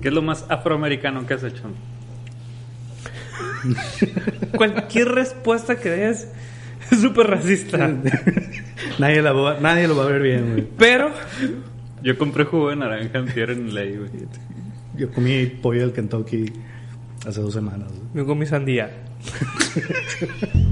¿Qué es lo más afroamericano que has hecho? Cualquier respuesta que des es súper racista. nadie, la va- nadie lo va a ver bien, güey. Pero Yo compré jugo de naranja antier en ley, güey. Yo comí pollo del Kentucky hace dos semanas. güey. me comí sandía.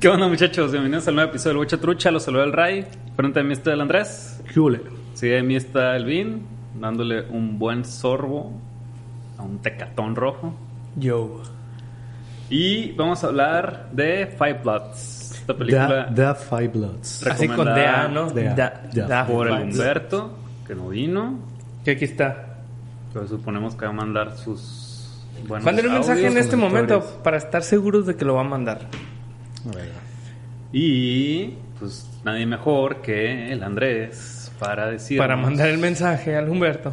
¿Qué onda, muchachos? Bienvenidos al nuevo episodio del Bocha Trucha. Los saluda el Ray. Frente a mí está el Andrés. ¿Qué hule? Sigue de mí está el Vin, dándole un buen sorbo a un tecatón rojo. Yo. Y vamos a hablar de Five Bloods. Esta película The, The Five Bloods. Así con DA, ¿no? A. A. da por el. Humberto, que no vino. Que aquí está. Pero suponemos que va a mandar sus buenos Mándale un mensaje en este momento para estar seguros de que lo va a mandar. Y pues nadie mejor que el Andrés para decir Para mandar el mensaje al Humberto.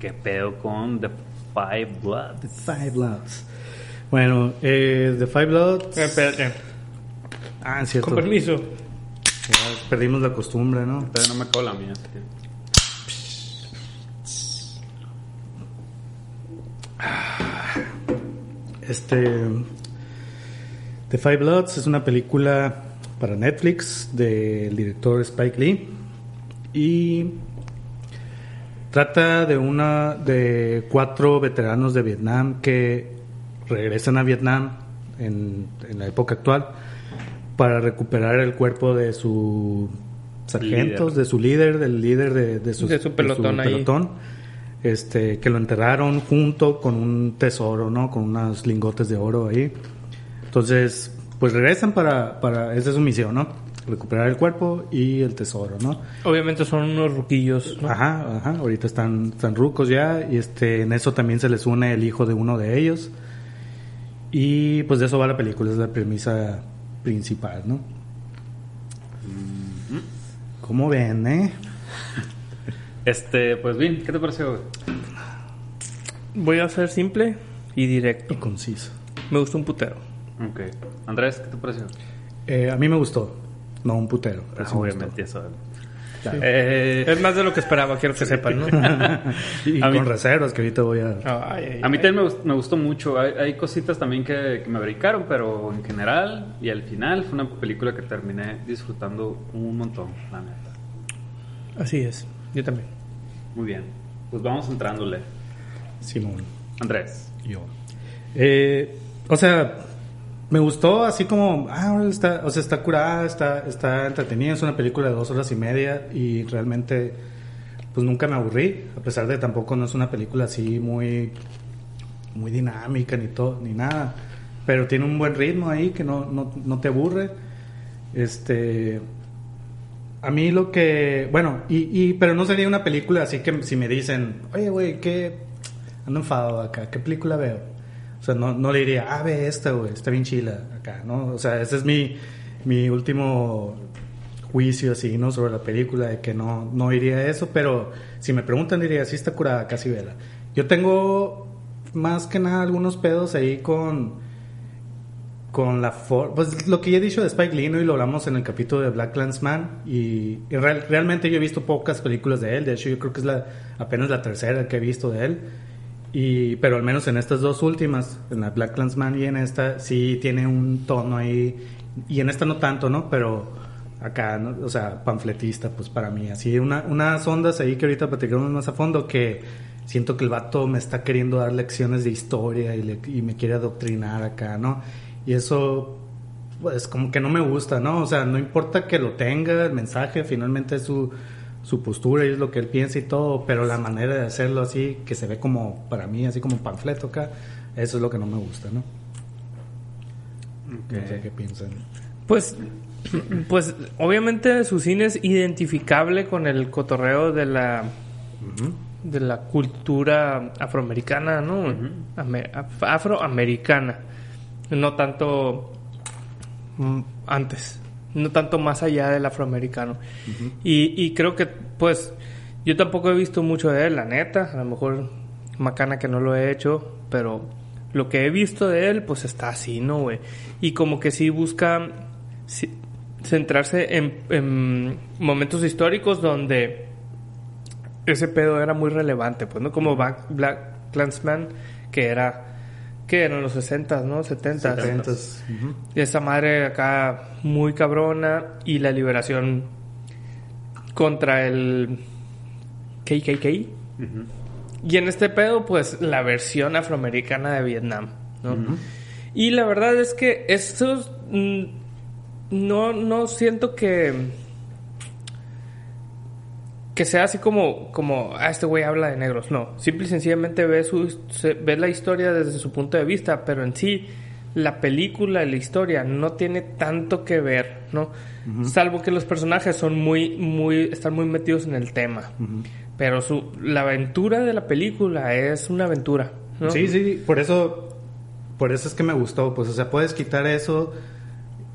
qué pedo con The Five Bloods. The Five Bloods. Bueno, eh, The Five Bloods. Eh, Espérate. Ah, cierto. Con permiso. Ya Perdimos la costumbre, ¿no? Pero no me cola mía. así que- Este. The Five Bloods es una película para Netflix del director Spike Lee. Y trata de una de cuatro veteranos de Vietnam que regresan a Vietnam en, en la época actual para recuperar el cuerpo de su sargentos, Líder. de su líder, del líder de, de, sus- De su pelotón, este, que lo enterraron junto con un tesoro, ¿no? Con unos lingotes de oro ahí. Entonces, pues regresan para, para, esa es su misión, ¿no? Recuperar el cuerpo y el tesoro, ¿no? Obviamente son unos ruquillos. ¿no? Ajá, ajá, ahorita están, están rucos ya y este, en eso también se les une el hijo de uno de ellos. Y pues de eso va la película, es la premisa principal, ¿no? ¿Cómo ven, eh? Este, pues bien, ¿qué te pareció? güey? Voy a ser simple y directo. Y conciso. Me gustó un putero. Ok. Andrés, ¿qué te pareció? Eh, a mí me gustó, no un putero. pero Ah, sí me obviamente eso. Claro. Eh, Es más de lo que esperaba, quiero que sepan, ¿no? gustó. Y A mí- con reservas que ahorita voy a... Ay, ay, a mí ay. también me, gust- me gustó mucho. Hay, hay cositas también que, que me brincaron, pero en general y al final fue una película que terminé disfrutando un montón, la neta. Así es. Yo también. Muy bien. Pues vamos entrándole. Simón. Andrés. Yo. Eh, o sea, me gustó así como, ah, está, o sea, está curada, está, está entretenida, es una película de dos horas y media y realmente, pues nunca me aburrí, a pesar de tampoco no es una película así muy, muy dinámica ni todo, ni nada, pero tiene un buen ritmo ahí que no, no, no te aburre. Este, a mí lo que, bueno, y, y pero no sería una película así que si me dicen, oye, güey, ¿qué? Ando enfadado acá, ¿qué película veo? O sea, no, no le diría, ah, ve esta, güey, está bien chila acá, ¿no? O sea, ese es mi, mi último juicio así, ¿no? Sobre la película, de que no, no iría a eso, pero si me preguntan diría, sí está curada, casi vela. Yo tengo más que nada algunos pedos ahí con con la forma, pues lo que ya he dicho de Spike Lee ¿no? y lo hablamos en el capítulo de Black Landsman y, y real- realmente yo he visto pocas películas de él, de hecho yo creo que es la apenas la tercera que he visto de él y pero al menos en estas dos últimas, en la Black Landsman y en esta sí tiene un tono ahí y en esta no tanto, ¿no? Pero acá, ¿no? o sea, panfletista pues para mí, así una, unas ondas ahí que ahorita platicamos más a fondo que siento que el vato me está queriendo dar lecciones de historia y, le- y me quiere adoctrinar acá, ¿no? Y eso, pues como que no me gusta, ¿no? O sea, no importa que lo tenga, el mensaje finalmente es su, su postura y es lo que él piensa y todo, pero la manera de hacerlo así, que se ve como, para mí, así como un panfleto acá, eso es lo que no me gusta, ¿no? No sé qué piensan. Pues, pues obviamente su cine es identificable con el cotorreo de la de la cultura afroamericana, ¿no? Ame- af- afroamericana. No tanto mm, antes, no tanto más allá del afroamericano. y, y creo que pues yo tampoco he visto mucho de él, la neta. A lo mejor macana que no lo he hecho, pero lo que he visto de él, pues está así, ¿no, güey? Y como que sí busca centrarse en, momentos históricos donde ese pedo era muy relevante, pues, ¿no? Como Black, Black Clansman, que era que eran los 60, ¿no? 70. 70. Y esa madre acá muy cabrona y la liberación contra el KKK. Y en este pedo, pues la versión afroamericana de Vietnam, ¿no? Y la verdad es que estos mm, no, no siento que que sea así como, como, ah, este güey habla de negros. No, simple y sencillamente ve, su, ve la historia desde su punto de vista, pero en sí la película, la historia no tiene tanto que ver, ¿no? Salvo que los personajes son muy, muy, están muy metidos en el tema. Pero su, la aventura de la película es una aventura, ¿no? Sí, sí, por eso, por eso es que me gustó, pues, o sea, puedes quitar eso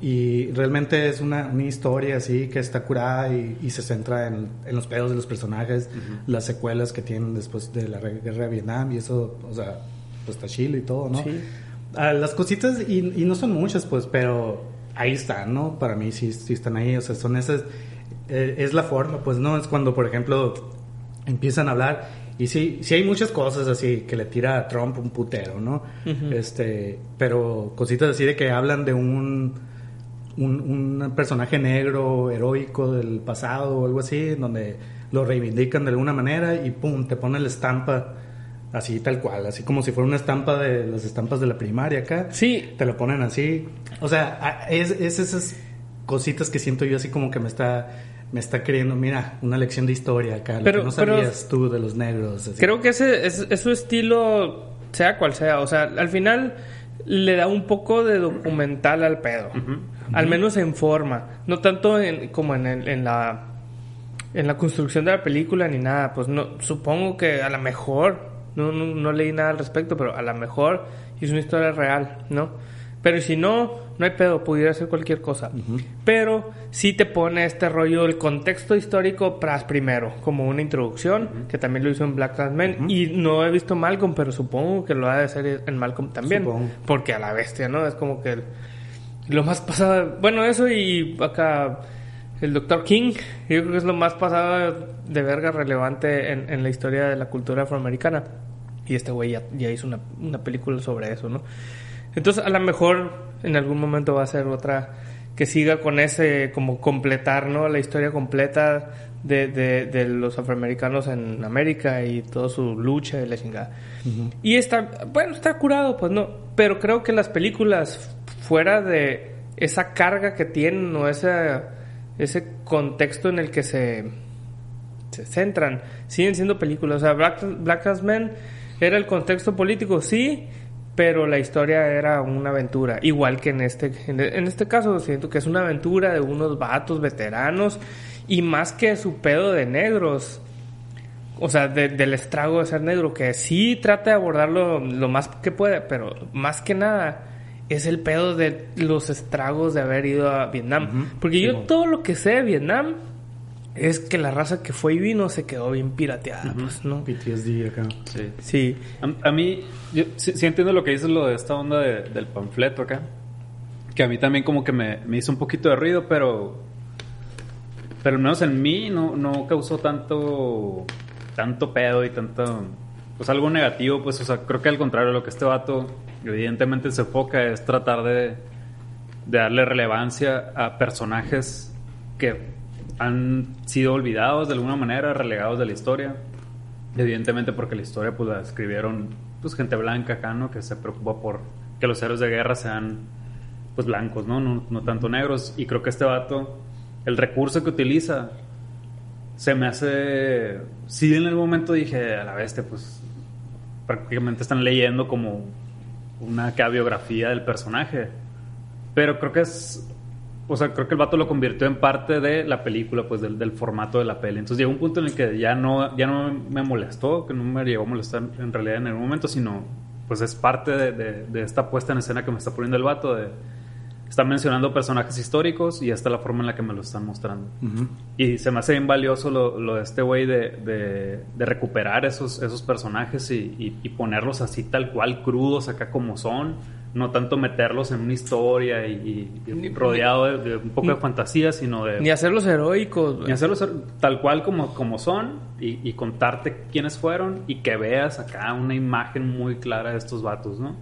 y realmente es una, una historia así que está curada y, se centra en, en, los pedos de los personajes, las secuelas que tienen después de la guerra de Vietnam y eso, o sea, pues está chido y todo, ¿no? Sí. Ah, las cositas, y, y, no son muchas, pues, pero ahí están, ¿no? Para mí sí, sí están ahí, o sea, son esas, eh, es la forma, pues, ¿no? Es cuando, por ejemplo, empiezan a hablar y sí, sí hay muchas cosas así que le tira a Trump un putero, ¿no? Este, pero cositas así de que hablan de un un, personaje negro, heroico del pasado o algo así, donde lo reivindican de alguna manera y pum, te pone la estampa así tal cual, así como si fuera una estampa de las estampas de la primaria acá. Sí. Te lo ponen así. O sea, es, esas cositas que siento yo así como que me está me está queriendo, mira, una lección de historia acá, pero, no sabías tú de los negros. Creo que ese es, su estilo, sea cual sea, o sea, al final le da un poco de documental al pedo. Al menos en forma. No tanto en, como en, en, la en la construcción de la película ni nada. Pues no, supongo que a lo mejor, no, no, leí nada al respecto, pero a lo mejor es una historia real, ¿no? Pero si no, no hay pedo, pudiera ser cualquier cosa. Pero sí te pone este rollo, el contexto histórico Pras primero, como una introducción, que también lo hizo en Black Men. Y no he visto Malcolm, pero supongo que lo ha de hacer en Malcolm también. Porque a la bestia, ¿no? Es como que lo más pasado, bueno, eso y acá el Dr. King, yo creo que es lo más pasado de verga relevante en, la historia de la cultura afroamericana. Y este güey ya, hizo una, una, película sobre eso, ¿no? Entonces, a lo mejor en algún momento va a ser otra que siga con ese, como completar, ¿no? La historia completa de, de, los afroamericanos en América y toda su lucha y la chingada. Y está, bueno, está curado, pues no. Pero creo que las películas fuera de esa carga que tienen o ese, ese contexto en el que se, se centran, siguen siendo películas. O sea, Black, Black Men era el contexto político, sí, pero la historia era una aventura. Igual que en este, en este caso, siento que es una aventura de unos vatos veteranos y más que su pedo de negros. O sea, del estrago de ser negro, que sí trata de abordarlo lo más que puede, pero más que nada es el pedo de los estragos de haber ido a Vietnam. Porque yo todo lo que sé de Vietnam es que la raza que fue y vino se quedó bien pirateada, pues, ¿no? PTSD acá. Sí. sí. A, mí, yo sí, entiendo lo que dices, lo de esta onda del panfleto acá. Que a mí también como que me, hizo un poquito de ruido, pero... Pero al menos en mí no, no causó tanto... Tanto pedo y tanto... Pues algo negativo, pues, o sea, creo que al contrario, de lo que este vato evidentemente se enfoca es tratar de, darle relevancia a personajes que han sido olvidados de alguna manera, relegados de la historia. Evidentemente porque la historia pues la escribieron pues gente blanca acá, ¿no? Que se preocupa por que los héroes de guerra sean pues blancos, ¿no? No, no tanto negros. Y creo que este vato, el recurso que utiliza, se me hace... Sí, en el momento dije, a la bestia, pues prácticamente están leyendo como una biografía del personaje. Pero creo que es. O sea, creo que el vato lo convirtió en parte de la película, pues del, del, formato de la peli. Entonces llegó un punto en el que ya no, ya no me molestó, que no me llegó a molestar en realidad en el momento, sino pues es parte de, de, esta puesta en escena que me está poniendo el vato de, están mencionando personajes históricos y esta es la forma en la que me lo están mostrando. Y se me hace bien valioso lo, lo de este güey de, de, de, recuperar esos, esos personajes y, y, ponerlos así tal cual, crudos acá como son. No tanto meterlos en una historia y, rodeado de, un poco de fantasía, sino de... Ni hacerlos heroicos. Ni hacerlos tal cual como, como son y, contarte quiénes fueron y que veas acá una imagen muy clara de estos vatos, ¿no?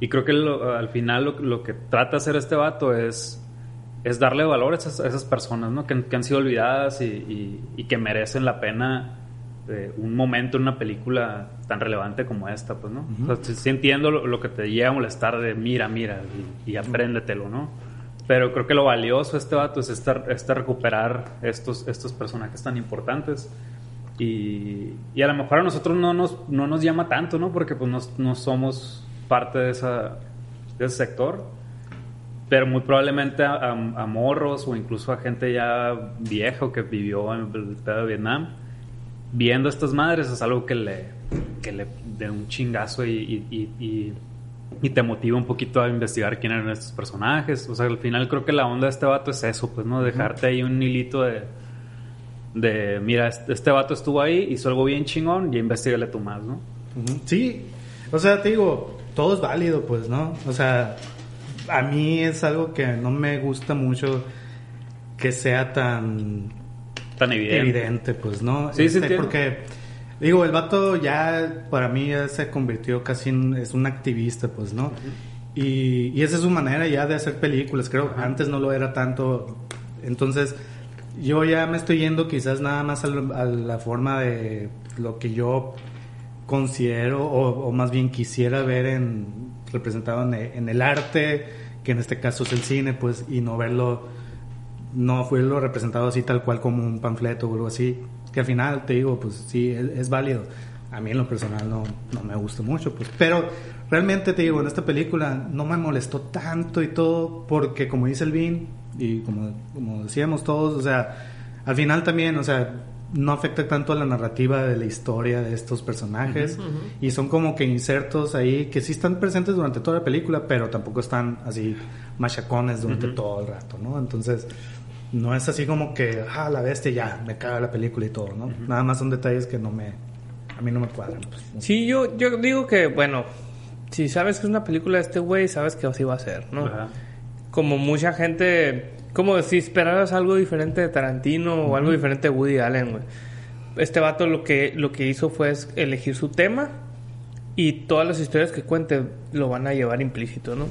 Y creo que al final lo, que trata de hacer este vato es, es darle valor a esas, personas, ¿no? Que, han sido olvidadas y, que merecen la pena de un momento en una película tan relevante como esta, pues, ¿no? sí, entiendo lo, que te llega a molestar de mira, mira y, apréndetelo, ¿no? Pero creo que lo valioso de este vato es este, recuperar estos, estos personajes tan importantes. Y, y, a lo mejor a nosotros no nos, no nos llama tanto, ¿no? Porque pues no, no somos parte de, esa, de ese sector, pero muy probablemente a, morros o incluso a gente ya viejo que vivió en el pedo de Vietnam, viendo estas madres es algo que le, que le dé un chingazo y, y, y, te motiva un poquito a investigar quién eran estos personajes. O sea, al final creo que la onda de este vato es eso, pues, ¿no? Dejarte ahí un hilito de, de mira, este, este, vato estuvo ahí, hizo algo bien chingón y investigale tú más, ¿no? Sí, o sea, te digo, todo es válido, pues, ¿no? O sea, a mí es algo que no me gusta mucho que sea tan... Tan evidente. Evidente, pues, ¿no? Sí, sí, este, Porque, digo, el vato ya, para mí, ya se convirtió casi en... Es un activista, pues, ¿no? y, y, esa es su manera ya de hacer películas. Creo que antes no lo era tanto. Entonces, yo ya me estoy yendo quizás nada más a la forma de lo que yo considero o, más bien quisiera ver en, representado en, el arte, que en este caso es el cine, pues, y no verlo, no fue lo representado así tal cual como un panfleto o algo así, que al final te digo, pues sí, es, válido. A mí en lo personal no, no me gusta mucho, pues, pero realmente te digo, en esta película no me molestó tanto y todo, porque como dice el Vin, y como, como decíamos todos, o sea, al final también, o sea, no afecta tanto a la narrativa de la historia de estos personajes. Y son como que insertos ahí que sí están presentes durante toda la película pero tampoco están así machacones durante todo el rato no entonces no es así como que ah la bestia ya me caga la película y todo no nada más son detalles que no me a mí no me cuadran pues, sí yo yo digo que bueno si sabes que es una película de este güey sabes que así va a ser no como mucha gente como si esperaras algo diferente de Tarantino o algo diferente de Woody Allen, güey. Este vato lo que, lo que hizo fue elegir su tema y todas las historias que cuente lo van a llevar implícito, ¿no?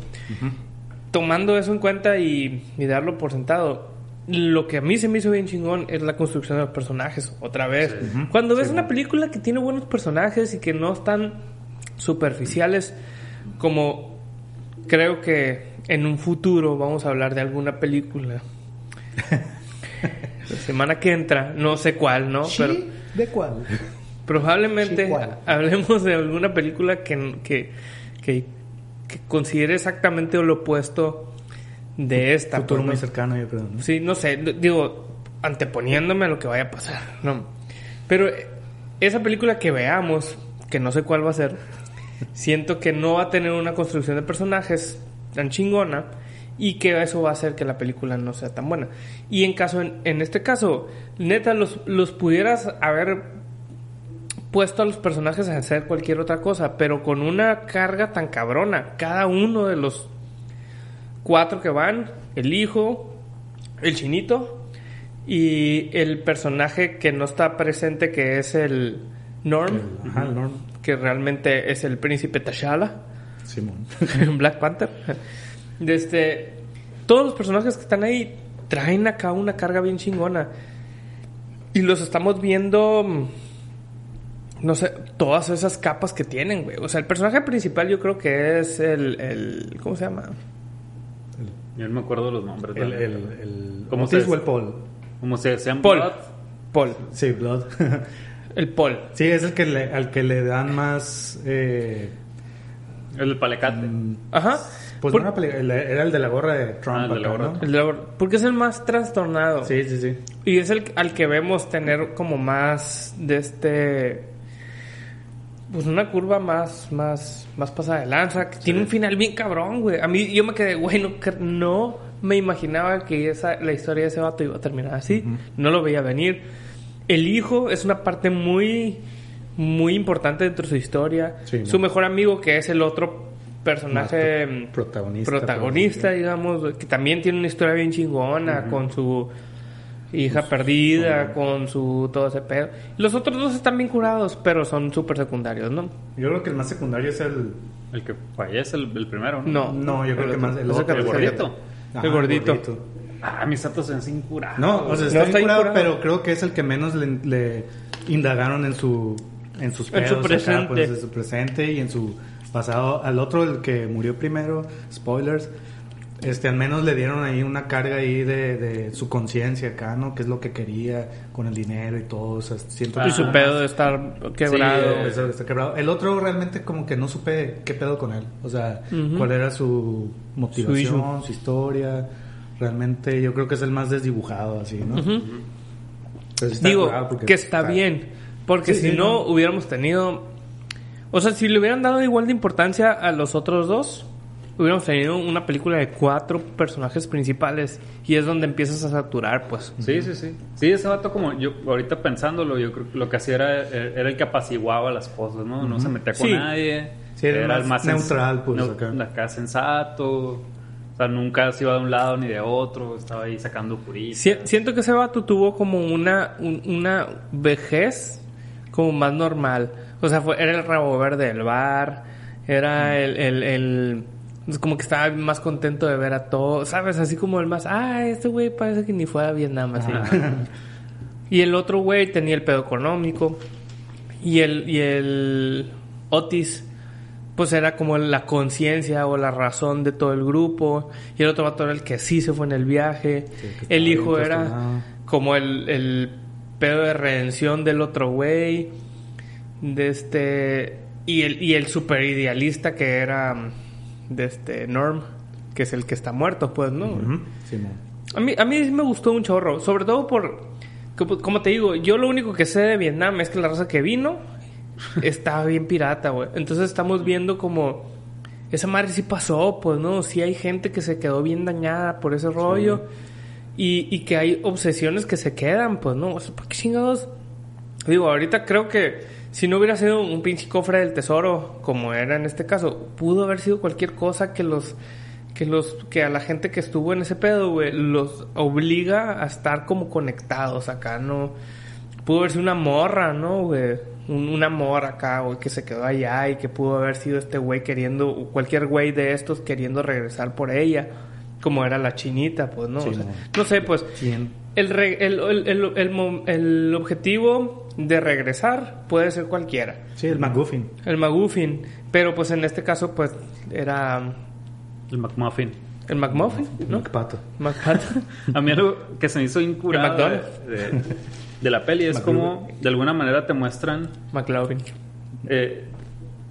Tomando eso en cuenta y, darlo por sentado, lo que a mí se me hizo bien chingón es la construcción de los personajes, otra vez. Cuando ves una película que tiene buenos personajes y que no están superficiales, como creo que en un futuro vamos a hablar de alguna película. La semana que entra, no sé cuál, ¿no? Pero ¿De cuál? Probablemente hablemos de alguna película que, que, que, considere exactamente lo opuesto de esta. Futuro muy cercano, yo creo. Sí, no sé, digo, anteponiéndome a lo que vaya a pasar, ¿no? Pero esa película que veamos, que no sé cuál va a ser, siento que no va a tener una construcción de personajes tan chingona y que eso va a hacer que la película no sea tan buena. Y en caso en, este caso, neta los, los pudieras haber puesto a los personajes a hacer cualquier otra cosa, pero con una carga tan cabrona, cada uno de los cuatro que van, el hijo, el chinito y el personaje que no está presente que es el Norm, que realmente es el príncipe T'Challa Simón. Black Panther. Este, todos los personajes que están ahí traen acá una carga bien chingona. Y los estamos viendo. Mm, no sé, todas esas capas que tienen, güey. O sea, el personaje principal yo creo que es el. el ¿Cómo se llama? Yo no me acuerdo los nombres. El, el, el, ¿Cómo se o el Paul? ¿Cómo se llama? Paul. Paul. Sí, Blood. el Paul. Sí, es el que le, al que le dan más. Eh, el palecate. Mm, Ajá. Pues era el de la gorra de Trump. Ah, porque es el más trastornado. Sí, sí, sí. Y es el al que vemos tener como más de este... pues una curva más, más, más pasada de lanza. Que Tiene un final bien cabrón, güey. A mí, yo me quedé, güey, no, no me imaginaba que esa, la historia de ese vato iba a terminar así. No lo veía venir. El hijo es una parte muy, muy importante dentro de su historia. Sí, ¿no? Su mejor amigo, que es el otro personaje pro- protagonista, digamos, que también tiene una historia bien chingona con su hija perdida, con su todo ese pedo. Los otros dos están bien curados, pero son súper secundarios, ¿no? Yo creo que el más secundario es el. El que fallece, el, el primero, ¿no? No, No, yo creo que más el otro, el gordito. Ajá, El gordito. Ah, mis datos se ven incurables. No, o sea, No está, está incurado, incurado. pero creo que es el que menos le, le indagaron en su en sus En su pedos acá, presente. pues, en su presente y en su pasado. Al otro, el que murió primero, spoilers, este, al menos le dieron ahí una carga ahí de, de su conciencia acá, ¿no? Que es lo que quería con el dinero y todo. O sea, siento Y su que- pedo de estar quebrado. Sí, está quebrado. El otro realmente como que no supe qué pedo con él. O sea, Ujú. cuál era su motivación, Su su, historia. Realmente yo creo que es el más desdibujado así, ¿no? Sí está Digo que está bien, porque Sí, si sí, no, no. hubiéramos tenido... O sea, si le hubieran dado igual de importancia a los otros dos, hubiéramos tenido una película de cuatro personajes principales y es donde empiezas a saturar, pues. Sí, sí, sí. Sí, ese vato como yo ahorita pensándolo, yo creo que lo que hacía era, era el que apaciguaba las cosas, ¿no? No se metía con Sí. nadie. Sí, era el más neutral, pues, neu- acá. acá sensato. O sea, nunca se iba de un lado ni de otro. Estaba ahí sacando puritas. Si- siento que ese vato tuvo como una, un- una vejez como más normal. O sea, fue, era el rabo verde del bar, era el, el, el- es como que estaba más contento de ver a todos, ¿sabes? Así como el más, ah, este güey parece que ni fue a Vietnam así. y el otro güey tenía el pedo económico. Y el, y el Otis, pues era como la conciencia o la razón de todo el grupo. Y el otro vato era el que sí se fue en el viaje. el hijo bien era como el, el pedo de redención del otro güey. De este. Y el, y el super idealista que era de este Norm, que es el que está muerto, pues, ¿no? A mí, a mí sí me gustó un chorro, sobre todo por, como, te digo, yo lo único que sé de Vietnam es que la raza que vino estaba bien pirata, güey. Entonces estamos viendo como esa madre sí pasó, pues, ¿no? Sí hay gente que se quedó bien dañada por ese rollo y, y que hay obsesiones que se quedan, pues, ¿no? ¿por qué chingados? Digo, ahorita creo que si no hubiera sido un pinche cofre del tesoro, como era en este caso, pudo haber sido cualquier cosa que los que los que a la gente que estuvo en ese pedo, güey, los obliga a estar como conectados acá, ¿no? Pudo haber sido una morra, ¿no, güey? Un- una morra acá, güey, que se quedó allá y que pudo haber sido este güey queriendo, cualquier güey de estos queriendo regresar por ella, como era la chinita, pues, ¿no? Sí, O sea, no. no sé, pues, ¿Quién? el, re- el, el, el- el mo- el objetivo de regresar puede ser cualquiera. Sí, el McGuffin. El McGuffin. Pero pues en este caso pues era El McMuffin. el McMuffin, ¿no? McPato. McPato. A mí algo que se me hizo incurado ¿El de, McDonald's? de- la peli es como de alguna manera te muestran McLovin. eh,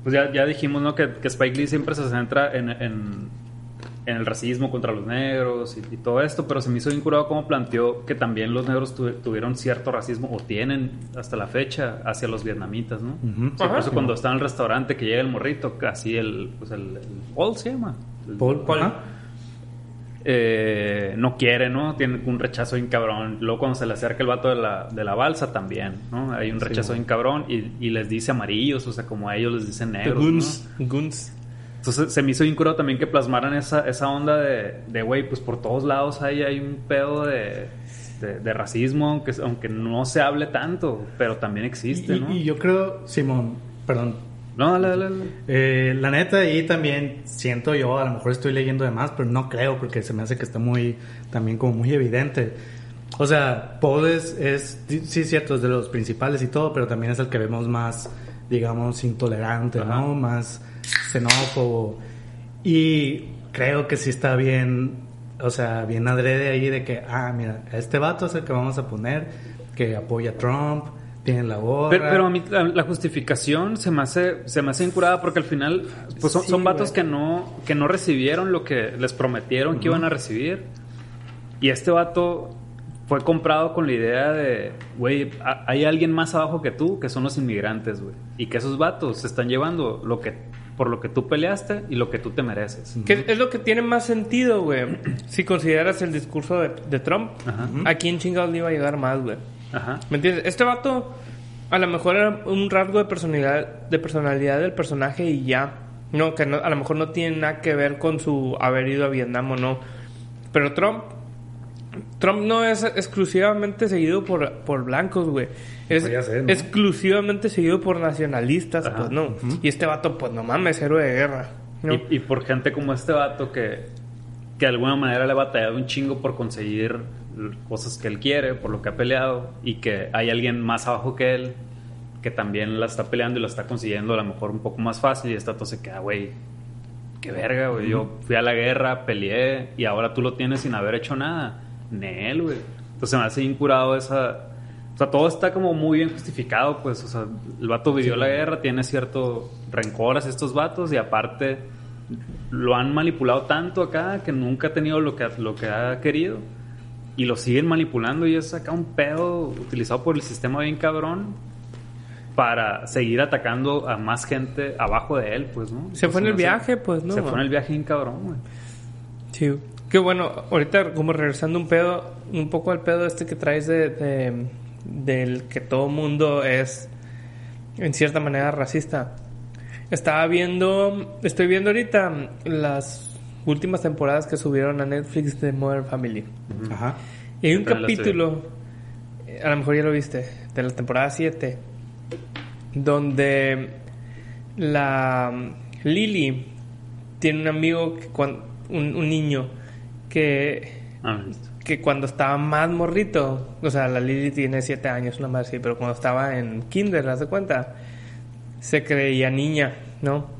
pues ya, ya dijimos ¿no? que, que Spike Lee siempre se centra en, en, en el racismo contra los negros y, y todo esto, pero se me hizo incurado como planteó que también los negros tu- tuvieron cierto racismo o tienen hasta la fecha hacia los vietnamitas, ¿no? Por eso cuando está en el restaurante que llega el morrito, así el, pues el, el Paul se llama. El- Paul. ajá. eh, no quiere, ¿no? Tiene un rechazo bien cabrón. Luego cuando se le acerca el vato de la, de la balsa también, ¿no? Hay un rechazo bien cabrón y, y les dice amarillos, o sea, como a ellos les dicen The negros, Guns. ¿no? Guns. Entonces se me hizo incuro también que plasmaran esa, esa onda de, de, güey, pues por todos lados hay, hay un pedo de, de, de racismo, aunque, aunque no se hable tanto, pero también existe, Y, ¿no? y yo creo, Simón, perdón. No, dale, dale, dale. Eh, la neta, ahí también siento yo, a lo mejor estoy leyendo de más, pero no creo, porque se me hace que está muy, también como muy evidente. O sea, Paul es, es sí, cierto, es de los principales y todo, pero también es el que vemos más, digamos, intolerante, Ajá. ¿no? Más xenófobo. Y creo que sí está bien, o sea, bien adrede ahí de que, ah, mira, este vato es el que vamos a poner, que apoya a Trump, tiene la gorra. Pero, pero a mí la, la justificación se me hace se me hace incurada porque al final pues son, Sí, son vatos güey. que no que no recibieron lo que les prometieron que iban a recibir y este vato fue comprado con la idea de, güey, hay alguien más abajo que tú, que son los inmigrantes, güey. Y que esos vatos se están llevando lo que, por lo que tú peleaste y lo que tú te mereces. Que es lo que tiene más sentido, güey. Si consideras el discurso de, de Trump, Ajá. ¿a quién chingados le iba a llegar más, güey? Ajá. ¿Me entiendes? Este vato a lo mejor era un rasgo de personalidad, de personalidad del personaje y ya. No, que no- a lo mejor no tiene nada que ver con su haber ido a Vietnam o no. Pero Trump, Trump no es exclusivamente seguido por, por blancos, güey. Es exclusivamente seguido por nacionalistas, Ajá. pues no. Y este vato, pues no mames, héroe de guerra. ¿no? Y, y por gente como este vato que, que de alguna manera le ha batallado un chingo por conseguir cosas que él quiere, por lo que ha peleado, y que hay alguien más abajo que él que también la está peleando y la está consiguiendo a lo mejor un poco más fácil y este vato se queda, güey, qué verga, güey, yo fui a la guerra, peleé y ahora tú lo tienes sin haber hecho nada. Nel, güey. Entonces me hace incurado esa... O sea, todo está como muy bien justificado, pues. O sea, el vato vivió la guerra, tiene cierto rencor hacia estos vatos y aparte lo han manipulado tanto acá que nunca ha tenido lo que, lo que ha querido y lo siguen manipulando y es acá un pedo utilizado por el sistema bien cabrón para seguir atacando a más gente abajo de él, pues, ¿no? Se fue en el viaje, pues, ¿no? Se fue en el viaje bien cabrón, güey. Sí. Qué bueno, ahorita como regresando un pedo, un poco al pedo este que traes de, de- del que todo mundo es en cierta manera racista. Estaba viendo, estoy viendo ahorita las últimas temporadas que subieron a Netflix de Modern Family. Ajá. Y hay un capítulo, eh, a lo mejor ya lo viste, de la temporada 7, donde la mm, Lily tiene un amigo, que un, un niño, que, Ah, listo. Que cuando estaba más morrito, o sea, la Lily tiene 7 años, una más así, pero cuando estaba en kinder, ¿haz de cuenta? Se creía niña, ¿no?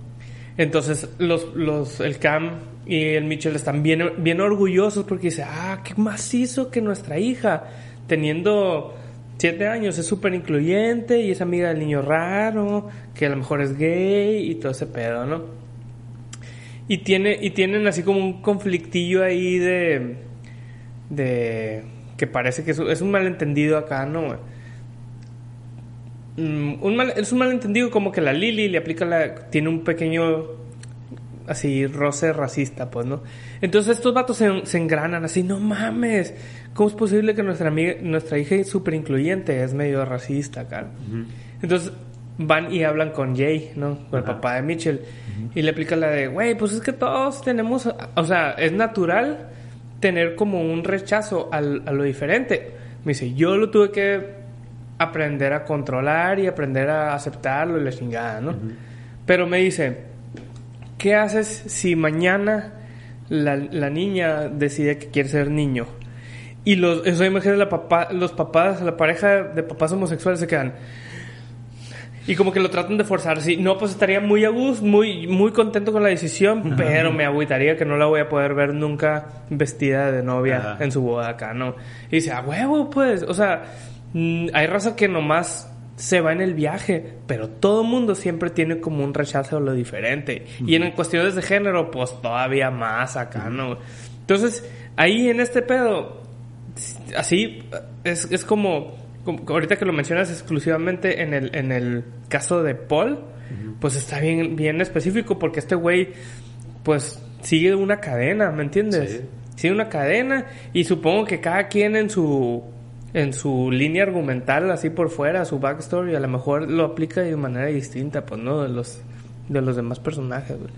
Entonces los, los, el Cam y el Mitchell están bien, bien orgullosos porque dice, ah, qué macizo que nuestra hija, teniendo siete años, es súper incluyente y es amiga del niño raro, que a lo mejor es gay y todo ese pedo, ¿no? Y, tiene, y tienen así como un conflictillo ahí de... de que parece que es, un malentendido acá, ¿no? Mm, un mal- es un malentendido como que la Lily le aplica la... tiene un pequeño así roce racista, pues, ¿no? Entonces estos vatos se, se engranan así, no mames, ¿cómo es posible que nuestra amiga, nuestra hija es súper incluyente? Es medio racista acá. Entonces van y hablan con Jay, ¿no? Con el Ajá. papá de Mitchell. Y le aplica la de, güey, pues es que todos tenemos, o sea, es natural tener como un rechazo al- a lo diferente. Me dice, yo lo tuve que aprender a controlar y aprender a aceptarlo y la chingada, ¿no? Pero me dice, ¿qué haces si mañana la, la niña decide que quiere ser niño? Y los, eso imagínate la papá, los papás, la pareja de papás homosexuales se quedan. Y como que lo tratan de forzar. Sí, no, pues estaría muy a gusto, muy, muy contento con la decisión, pero me agüitaría que no la voy a poder ver nunca vestida de novia Ajá. en su boda acá, ¿no? Y dice, a huevo, pues, o sea, mm, hay raza que nomás se va en el viaje, pero todo mundo siempre tiene como un rechazo a lo diferente. Y en cuestiones de género, pues todavía más acá, ¿no? Entonces, ahí en este pedo, así es, es como- ahorita que lo mencionas exclusivamente en el, en el caso de Paul, pues está bien, bien específico porque este güey pues sigue una cadena, ¿me entiendes? Sí. Sigue una cadena y supongo que cada quien en su en su línea argumental así por fuera, su backstory, a lo mejor lo aplica de manera distinta, pues no de los de los demás personajes. güey.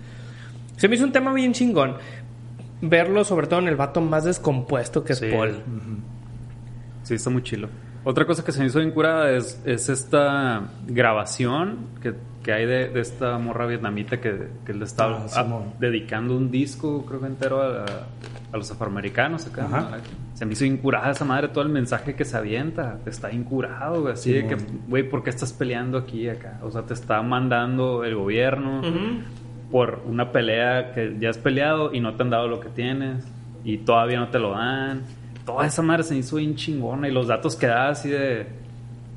Se me hizo un tema bien chingón verlo sobre todo en el vato más descompuesto que es Sí. Paul. Sí, está muy chilo. Otra cosa que se me hizo bien curada es, es esta grabación que, que hay de, de esta morra vietnamita que, que le está Ah, a- dedicando un disco, creo que entero, a, a los afroamericanos acá. ¿no? Se me hizo bien curada esa madre, todo el mensaje que se avienta. Está bien curado, güey. Así de que, güey, ¿por qué estás peleando aquí acá? O sea, te está mandando el gobierno Ujú. por una pelea que ya has peleado y no te han dado lo que tienes y todavía no te lo dan. Toda esa madre se hizo bien chingona y los datos que da así de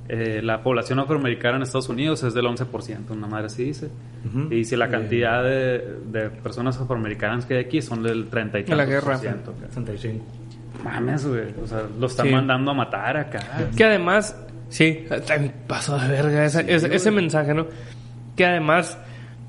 eh, la población afroamericana en Estados Unidos es del 11%, una madre así dice. Ujú. Y si la cantidad de, de personas afroamericanas que hay aquí son del 30 y la guerra. por ciento, acá. 65. mames, güey. O sea, lo están Sí. mandando a matar acá. Que además, sí, pasó de verga esa- ese, ese mensaje, ¿no? Que además,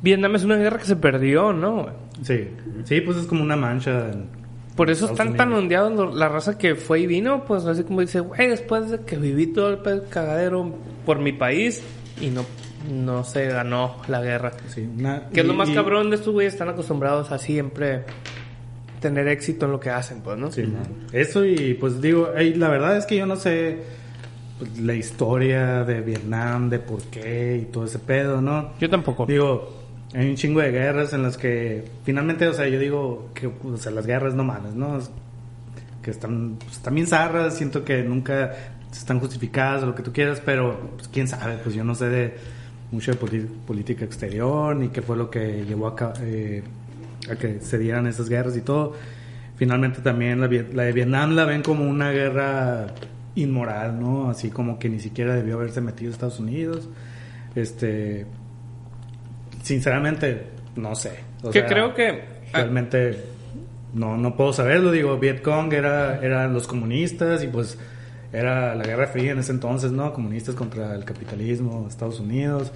Vietnam es una guerra que se perdió, ¿no? Sí, sí, pues es como una mancha. en- Por eso están tan ondeados la raza que fue y vino, pues así como dice, güey, después de que viví todo el cagadero por mi país y no, no se ganó la guerra. Sí, una- Que es lo más y- cabrón de estos güeyes, están acostumbrados a siempre tener éxito en lo que hacen, pues, ¿no? Sí. Eso y pues digo, ey, la verdad es que yo no sé pues, la historia de Vietnam, de por qué y todo ese pedo, ¿no? Yo tampoco. Digo, hay un chingo de guerras en las que finalmente, o sea, yo digo que, o sea, las guerras no mames, ¿no? Que están, pues, bien zarras, siento que nunca están justificadas o lo que tú quieras, pero pues, quién sabe, pues yo no sé de mucho de política exterior ni qué fue lo que llevó a, eh, a que se dieran esas guerras y todo. Finalmente también la de Vietnam la ven como una guerra inmoral, ¿no? Así como que ni siquiera debió haberse metido Estados Unidos. Este, sinceramente, no sé. O que sea, creo que... ah, realmente no, no puedo saberlo. Digo, Vietcong era, eran los comunistas y pues era la Guerra Fría en ese entonces, ¿no? Comunistas contra el capitalismo, Estados Unidos.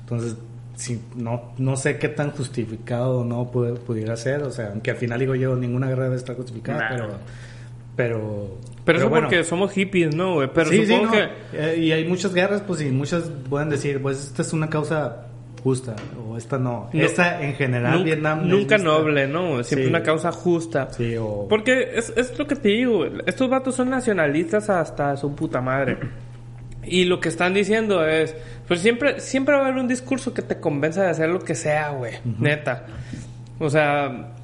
Entonces, sí, no, no sé qué tan justificado no pu- pudiera ser. O sea, aunque al final digo yo, ninguna guerra debe estar justificada, Nah. pero... Pero, pero eso bueno. porque somos hippies, ¿no, güey? Pero Sí, sí, supongo no. que... Eh, y hay muchas guerras, pues, y muchas pueden decir, pues, esta es una causa justa, o esta no. No. esta, en general, Nunca, Vietnam... nunca noble, ¿no? Siempre Sí. una causa justa. Sí, o... Porque es, es lo que te digo, estos vatos son nacionalistas hasta su puta madre. Y lo que están diciendo es, pues siempre, siempre va a haber un discurso que te convenza de hacer lo que sea, güey. Neta. O sea,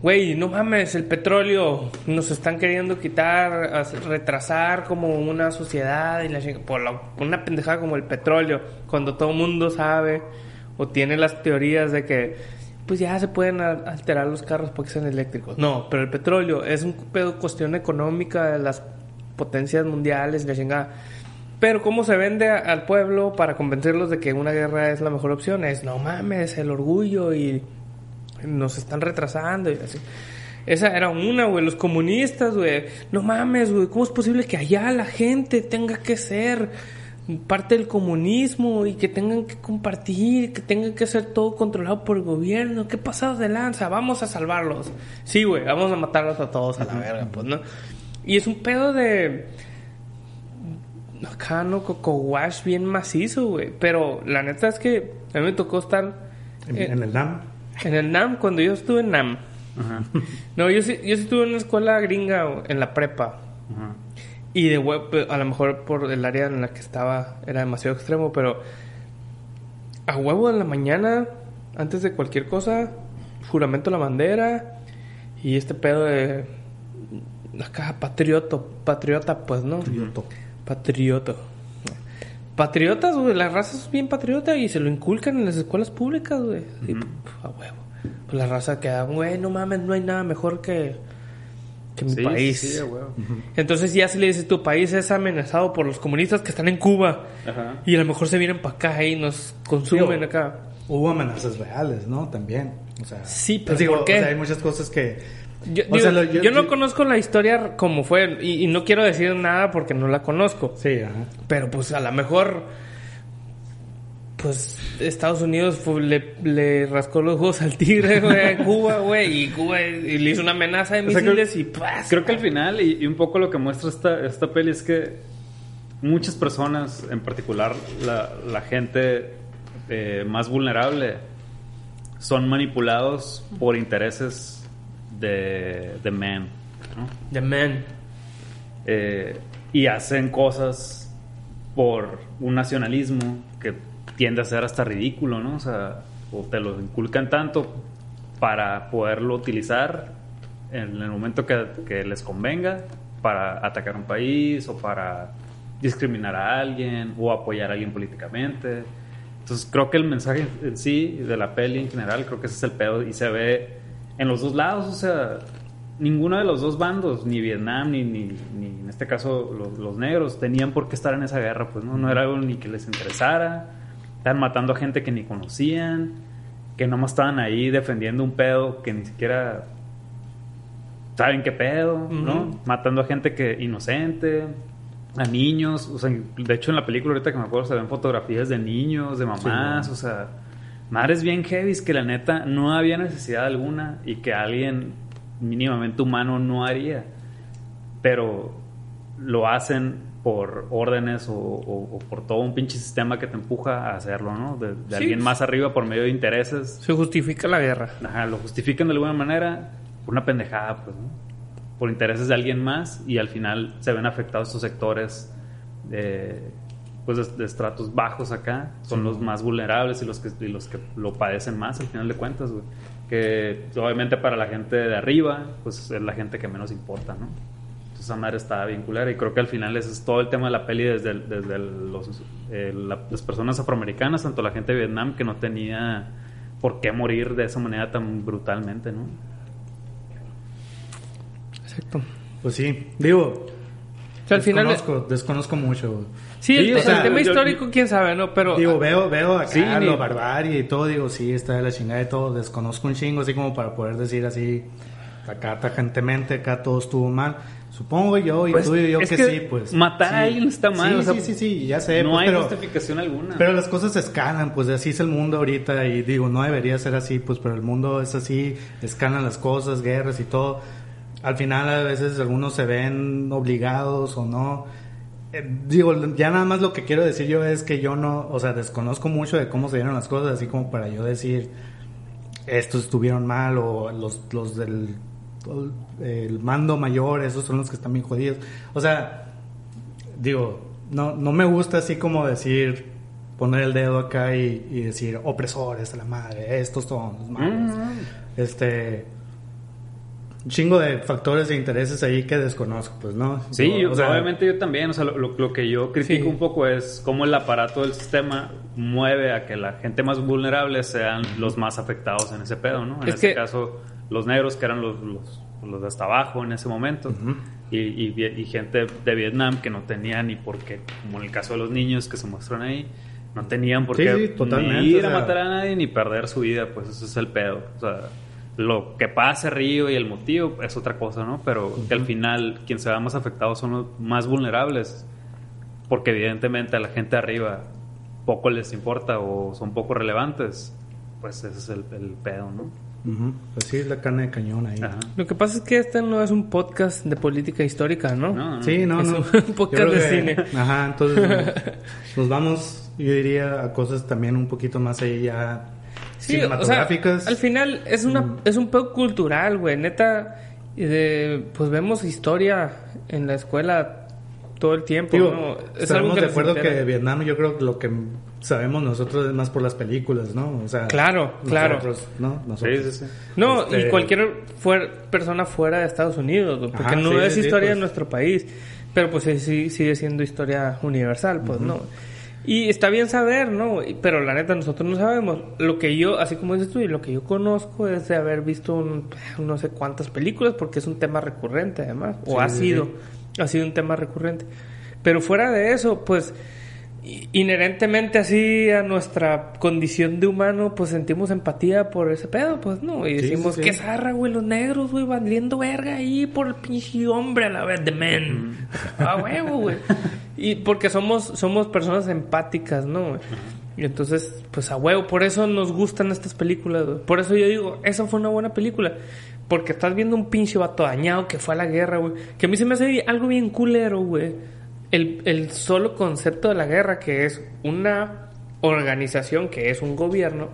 güey, no mames, el petróleo nos están queriendo quitar, retrasar como una sociedad y la por la- una pendejada como el petróleo, cuando todo el mundo sabe o tiene las teorías de que pues ya se pueden alterar los carros porque sean eléctricos. No, pero el petróleo es un pedo cuestión económica de las potencias mundiales la chingada. Pero cómo se vende a- al pueblo para convencerlos de que una guerra es la mejor opción es no mames, el orgullo y nos están retrasando y así. Esa era una, güey. Los comunistas, güey. No mames, güey. ¿Cómo es posible que allá la gente tenga que ser parte del comunismo y que tengan que compartir, que tengan que ser todo controlado por el gobierno? ¿Qué pasados de lanza? Vamos a salvarlos. Sí, güey. Vamos a matarlos a todos a la verga, pues, ¿no? Y es un pedo de... Acá, ¿no? Coco wash bien macizo, güey. Pero la neta es que a mí me tocó estar... en, eh, en el DAM. en el NAM, cuando yo estuve en NAM. Ajá. No, yo sí, yo sí estuve en una escuela gringa, en la prepa. Ajá. Y de web, a lo mejor por el área en la que estaba era demasiado extremo, pero a huevo en la mañana, antes de cualquier cosa, juramento a la bandera y este pedo de acá patriota, patriota pues, ¿no? Patrioto. Patrioto. Patriotas, güey, la raza es bien patriota y se lo inculcan en las escuelas públicas, güey. Pf, a huevo. Pues la raza queda, güey, no mames, no hay nada mejor que, que mi Sí, país. sí. Entonces ya si le dices tu país es amenazado por los comunistas que están en Cuba Ajá. y a lo mejor se vienen para acá y nos consumen Digo, acá. Hubo amenazas reales, ¿no? También. O sea, Sí, pero ¿por qué? o sea, hay muchas cosas que... Yo, O digo, sea, lo- yo, yo- no yo- conozco la historia como fue y, y no quiero decir nada porque no la conozco. Sí, ajá. Pero pues a lo mejor pues Estados Unidos fue- le, le rascó los ojos al tigre, güey, a Cuba, güey, y Cuba y le hizo una amenaza de O sea, creo- misiles y ¡paz! Creo que al final, y, y un poco lo que muestra esta, esta peli es que muchas personas, en particular la, la gente eh, más vulnerable, son manipulados por intereses de, de man. ¿no? The man. Eh, y hacen cosas por un nacionalismo que tiende a ser hasta ridículo, ¿no? O sea, o te lo inculcan tanto para poderlo utilizar en el momento que, que les convenga para atacar un país o para discriminar a alguien o apoyar a alguien políticamente. Entonces creo que el mensaje en sí de la peli en general, creo que ese es el pedo y se ve en los dos lados, o sea, ninguno de los dos bandos, ni Vietnam ni, ni, ni en este caso los, los negros, tenían por qué estar en esa guerra, pues no, no era algo ni que les interesara, estaban matando a gente que ni conocían, que nomás estaban ahí defendiendo un pedo que ni siquiera saben qué pedo, ¿no? Matando a gente que inocente, a niños, o sea, de hecho en la película ahorita que me acuerdo se ven fotografías de niños, de mamás, o sea, madres bien heavy que la neta no había necesidad alguna y que alguien mínimamente humano no haría, pero lo hacen por órdenes o, por todo un pinche sistema que te empuja a hacerlo, ¿no? De, alguien más arriba por medio de intereses. Se justifica la guerra. Ajá, lo justifican de alguna manera por una pendejada, pues, ¿no? Por intereses de alguien más y al final se ven afectados estos sectores de, pues, de, estratos bajos acá. Son los más vulnerables y los, que, los que lo padecen más al final de cuentas, güey. Que obviamente para la gente de arriba, pues es la gente que menos importa, ¿no? Esa madre estaba bien culera. Y creo que al final ese es todo el tema de la peli desde, desde los, eh, las personas afroamericanas, tanto la gente de Vietnam, que no tenía por qué morir de esa manera tan brutalmente, ¿no? Exacto. Pues sí, digo, al final desconozco mucho. Sí, el, tema histórico, quién sabe, ¿no? Pero... Digo, veo, veo acá lo barbarie y todo, digo, sí, está de la chingada y todo, desconozco un chingo, así como para poder decir así, acá tajantemente, acá todo estuvo mal. Supongo yo y pues, tú y yo que, sí, pues. Matar a alguien está mal. Sí, sí, sí, ya sé. No pues, hay justificación alguna. Pero las cosas escalan, pues así es el mundo ahorita y digo, no debería ser así, pues, pero el mundo es así, escalan las cosas, guerras y todo. Al final a veces algunos se ven obligados o no. Eh, digo, ya nada más lo que quiero decir yo es que yo no, o sea, desconozco mucho de cómo se dieron las cosas, así como para yo decir, estos estuvieron mal o los, los del el mando mayor, esos son los que están bien jodidos. O sea, digo, no, no me gusta así como decir, poner el dedo acá y, decir, opresores de la madre, estos son los malos. Este, un chingo de factores de intereses ahí que desconozco, pues, ¿no? Sí, obviamente yo también, o sea, lo, que yo critico un poco es cómo el aparato del sistema mueve a que la gente más vulnerable sean los más afectados en ese pedo, ¿no? En este caso los negros, que eran los, los, de hasta abajo en ese momento, y, y, gente de Vietnam que no tenía ni por qué, como en el caso de los niños que se muestran ahí, no tenían por qué ni ir a matar a nadie ni perder su vida, pues eso es el pedo. O sea, lo que pasa Río y el motivo es otra cosa, ¿no? Pero que al final quien se va más afectado son los más vulnerables, porque evidentemente a la gente arriba poco les importa o son poco relevantes, pues ese es el, el pedo, ¿no? Pues sí, es la carne de cañón ahí. Lo que pasa es que este no es un podcast de política histórica, ¿no? Sí, no, es un podcast de cine. Ajá, entonces nos, vamos, yo diría, a cosas también un poquito más allá cinematográficas. al final es una es un poco cultural, güey. Neta, pues vemos historia en la escuela todo el tiempo. estamos de acuerdo que Vietnam, yo creo que lo que sabemos nosotros es más por las películas, ¿no? O sea, claro, claro. ¿no? Nosotros, No, y este, cualquier persona fuera de Estados Unidos, porque no es historia de pues. nuestro país, pero pues sí, sigue siendo historia universal, pues, ¿no? Y está bien saber, ¿no? Pero la neta, nosotros no sabemos. Lo que yo, así como dices tú, y lo que yo conozco es de haber visto no sé cuántas películas, porque es un tema recurrente, además, o ha sido, ha sido un tema recurrente. Pero fuera de eso, pues inherentemente así a nuestra condición de humano, pues sentimos empatía por ese pedo, pues no. Y decimos, qué zarra, güey, los negros, güey, valiendo verga ahí por el pinche hombre a la vez de men. A huevo, güey. Y porque somos, somos personas empáticas, ¿no? Y entonces, pues a huevo, por eso nos gustan estas películas, güey. Por eso yo digo, esa fue una buena película. Porque estás viendo un pinche vato dañado que fue a la guerra, güey. Que a mí se me hace algo bien culero, güey el, el solo concepto de la guerra, que es una organización, que es un gobierno,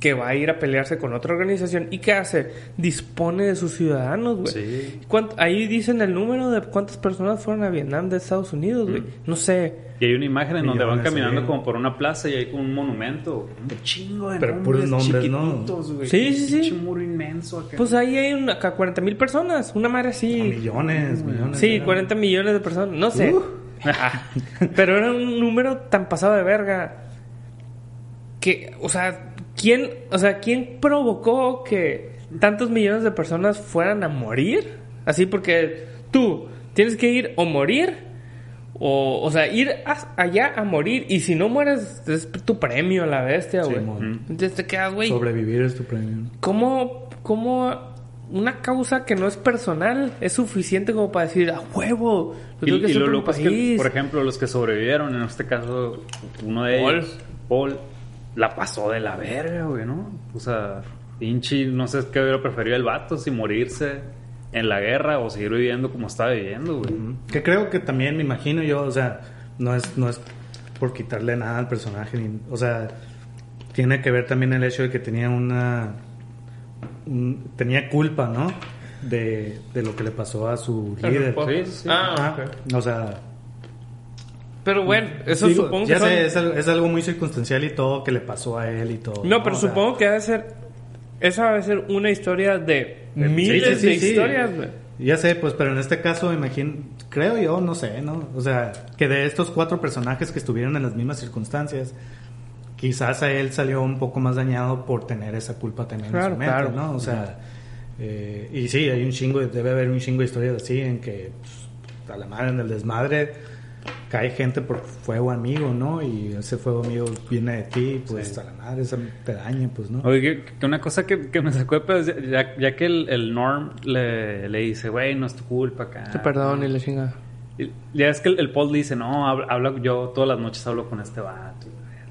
que va a ir a pelearse con otra organización y ¿qué hace? Dispone de sus ciudadanos, güey. Sí. Ahí dicen el número de cuántas personas fueron a Vietnam de Estados Unidos, güey. Mm. No sé. Y hay una imagen en donde van caminando como por una plaza y hay como un monumento. Un chingo de Pero puros nombres, ¿no? Güey. Sí, sí, sí. Un muro inmenso acá. Pues ahí hay una, acá 40 mil personas. Una madre así. millones, millones. Sí, 40 millones de personas. No sé. Uh. Pero era un número tan pasado de verga. Que, o sea, ¿quién, o sea, ¿quién provocó que tantos millones de personas fueran a morir? Así porque tú tienes que ir o morir o, o sea, ir allá a morir y si no mueres es tu premio a la bestia, güey. Entonces te quedas, güey. Sobrevivir es tu premio. ¿Cómo, cómo una causa que no es personal es suficiente como para decir, a huevo, y, lo loco es que, por ejemplo, los que sobrevivieron, en este caso, uno de ellos, Paul, la pasó de la verga, güey, ¿no? O sea, pinche, no sé qué hubiera preferido el vato, si morirse en la guerra o seguir viviendo como estaba viviendo, güey. Que creo que también me imagino yo, o sea, no es, no es por quitarle nada al personaje, ni, o sea, tiene que ver también el hecho de que tenía una tenía culpa, ¿no? De, de, lo que le pasó a su líder. Sí, Ah, O sea. Pero bueno, eso supongo ya que. Sé, es, algo, es, algo, muy circunstancial y todo que le pasó a él y todo. No, pero supongo que debe ser. Esa debe ser una historia de miles de historias, Ya sé, pues, pero en este caso, imagino, creo yo, no sé, ¿no? O sea, que de estos cuatro personajes que estuvieron en las mismas circunstancias, quizás a él salió un poco más dañado por tener esa culpa también en su mente, ¿no? O sea, eh, y sí, hay un chingo, debe haber un chingo de historias así en que pues, a la madre en el desmadre cae gente por fuego amigo, ¿no? Y ese fuego amigo viene de ti, pues a la madre esa te daña, pues, ¿no? Oye, que una cosa que, me sacó de pedo, ya, ya, que el, Norm le, le dice, güey, no es tu culpa acá. Te perdón y le chinga. ya es que el, Paul dice, no, habla, yo todas las noches hablo con este vato.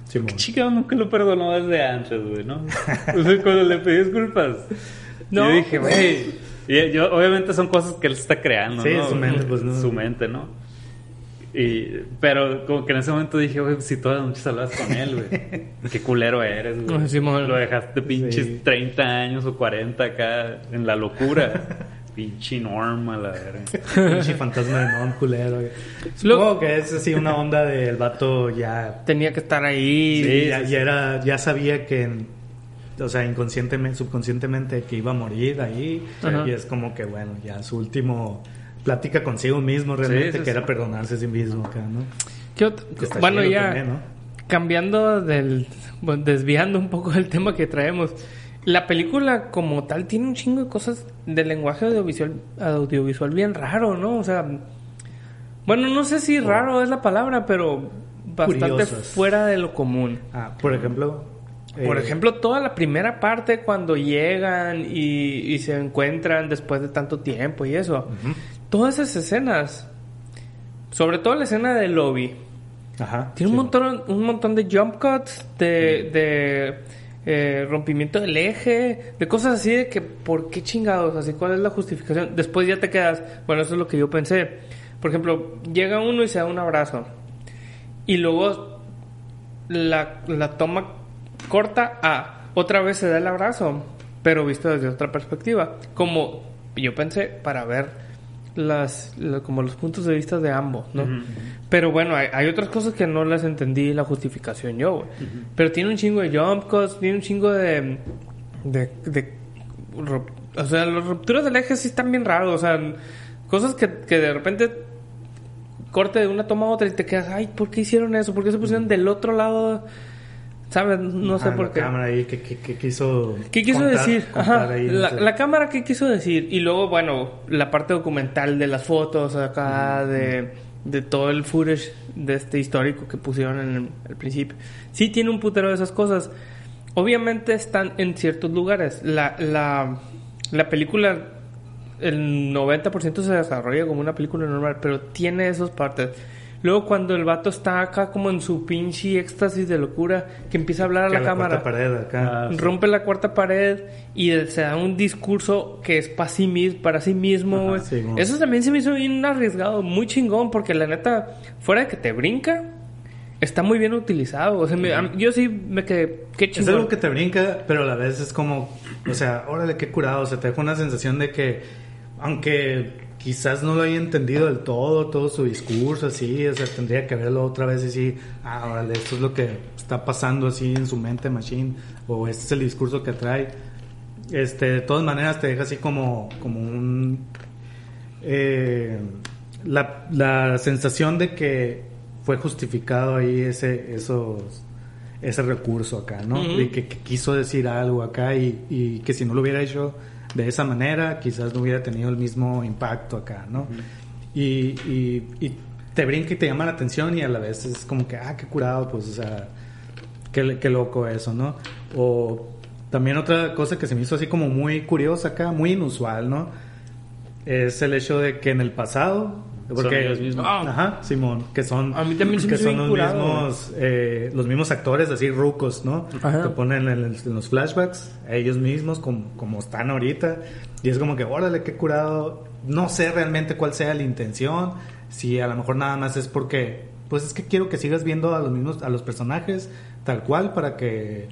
Sí, chica nunca lo perdonó desde antes, güey, ¿no? o sea, cuando le pedí disculpas. No. Yo dije, güey. Y yo, obviamente son cosas que él está creando, sí, su mente, pues no. Su mente, ¿no? Y, pero como que en ese momento dije, güey, si todas las noches hablas con él, güey. Qué culero eres, güey. lo dejaste pinches 30 años o 40 acá en la locura. Pinche Norma, la verga. Pinche fantasma de Norm culero. Supongo que es así una onda del vato ya. Tenía que estar ahí. Sí, ya, era, ya sabía que, o sea, inconscientemente, subconscientemente que iba a morir ahí. Y es como que, bueno, ya su último plática consigo mismo realmente, que era perdonarse a sí mismo acá, ¿no? bueno, ya cambiando del. desviando un poco del tema que traemos la película como tal tiene un chingo de cosas del lenguaje audiovisual, audiovisual bien raro, ¿no? O sea, bueno, no sé si raro es la palabra, pero bastante fuera de lo común. Ah, por ejemplo. Por eh, ejemplo, toda la primera parte cuando llegan y, se encuentran después de tanto tiempo y eso. Todas esas escenas, sobre todo la escena del lobby, Ajá, tiene un montón, un montón de jump cuts, de eh, rompimiento del eje, de cosas así de que, ¿por qué chingados? Así, ¿cuál es la justificación? Después ya te quedas, bueno, eso es lo que yo pensé. Por ejemplo, llega uno y se da un abrazo. Y luego la, la toma corta a otra vez se da el abrazo, pero visto desde otra perspectiva. Como yo pensé, para ver las, como los puntos de vista de ambos, ¿no? Pero bueno, hay, otras cosas que no las entendí la justificación yo, Pero tiene un chingo de jump cuts, tiene un chingo de, de, de, o sea, las rupturas del eje sí están bien raros, o sea, cosas que, que de repente corte de una toma a otra y te quedas, ay, ¿por qué hicieron eso? ¿Por qué se pusieron del otro lado? ¿Sabes? No sé por qué. La cámara ahí, ¿qué, quiso ¿Qué quiso decir? Ajá. la, cámara, ¿qué quiso decir? Y luego, bueno, la parte documental de las fotos acá, de, de, todo el footage de este histórico que pusieron en el, principio. Sí tiene un putero de esas cosas. Obviamente están en ciertos lugares. La, la, la película, el 90% se desarrolla como una película normal, pero tiene esas partes Luego cuando el vato está acá como en su pinche éxtasis de locura, que empieza a hablar a la, cámara, ah, rompe la cuarta pared y se da un discurso que es para sí mismo, para sí mismo. Eso también se me hizo bien arriesgado, muy chingón, porque la neta, fuera de que te brinca, está muy bien utilizado. O sea, yo sí me quedé, qué chingón. Es algo que te brinca, pero a la vez es como, o sea, órale, qué curado. O sea, te deja una sensación de que, aunque quizás no lo haya entendido del todo, todo su discurso, así, o sea, tendría que verlo otra vez y decir, ah, órale, esto es lo que está pasando así en su mente, Machine, o este es el discurso que trae. Este, de todas maneras te deja así como, como un... Eh, la, la sensación de que fue justificado ahí ese, esos, ese recurso acá, ¿no? Y que, quiso decir algo acá y, y que si no lo hubiera hecho de esa manera, quizás no hubiera tenido el mismo impacto acá, ¿no? y, y, te brinca y te llama la atención y a la vez es como que, ah, qué curado, pues, o sea, qué, qué loco eso, ¿no? O También otra cosa que se me hizo así como muy curiosa acá, muy inusual, ¿no? Es el hecho de que en el pasado, porque ellos mismos. Ah, ajá, Simón, que son A mí también se me que son los curado, mismos eh, los mismos actores así rucos, ¿no? Ajá. Que ponen en, el- en los flashbacks a ellos mismos como, como están ahorita y es como que órale qué curado. No sé realmente cuál sea la intención, si a lo mejor nada más es porque pues es que quiero que sigas viendo a los mismos a los personajes tal cual para que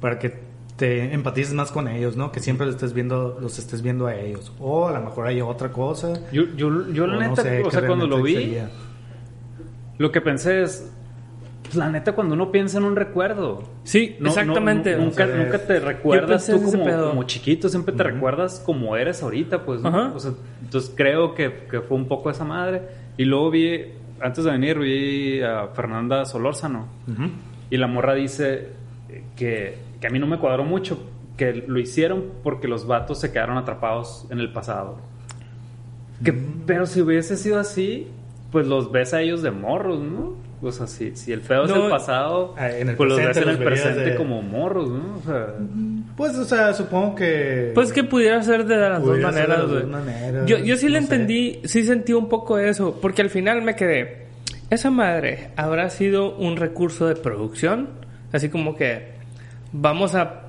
para que te empatices más con ellos, ¿no? Que siempre los estés viendo los estés viendo a ellos o a lo mejor hay otra cosa. Yo, yo, yo la o no neta, sé o sea, cuando lo vi, sería. lo que pensé es, pues, la neta, cuando uno piensa en un recuerdo, Sí, no- exactamente. no- nunca, nunca te recuerdas tú como, como chiquito, siempre te recuerdas como eres ahorita, pues. O sea, entonces creo que, que fue un poco esa madre. Y luego vi, antes de venir, vi a Fernanda Solórzano. Ujú. Y la morra dice que, que a mí no me cuadró mucho, que lo hicieron porque los vatos se quedaron atrapados en el pasado. Que, Pero si hubiese sido así, pues los ves a ellos de morros, ¿no? O sea, si, si el feo es No, el pasado, ah, en el pues los ves en el presente de- como morros, ¿no? O sea, Pues, o sea, supongo que. Pues que pudiera ser de las dos de maneras, las güey. dos maneras, Yo, yo sí le no sé. entendí, sí sentí un poco eso, porque al final me quedé. Esa madre habrá sido un recurso de producción, así como que vamos a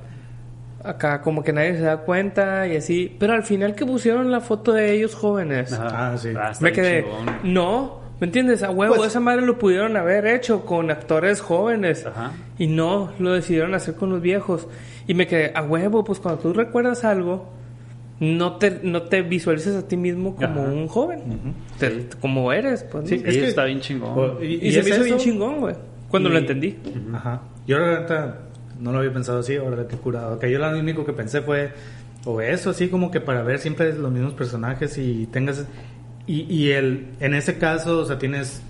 acá como que nadie se da cuenta y así, pero al final que pusieron la foto de ellos jóvenes, ajá. Ah, sí. está me quedé, chingón. no, ¿me entiendes? A huevo, Pues- esa madre lo pudieron haber hecho con actores jóvenes. Ajá. Y no, lo decidieron hacer con los viejos. Y me quedé, a huevo, pues cuando tú recuerdas algo, no te, no te visualices a ti mismo como Ajá. un joven. Te- Como eres, pues. Sí, ¿no? Sí, es que- está bien chingón. o- Y, y se me hizo bien chingón, güey. Cuando Y- lo entendí. Ajá. Yo la verdad no lo había pensado así, ahora que curado. Que yo lo único que pensé fue, o eso, así como que para ver siempre los mismos personajes y tengas... Y, y el, en ese caso, o sea, tienes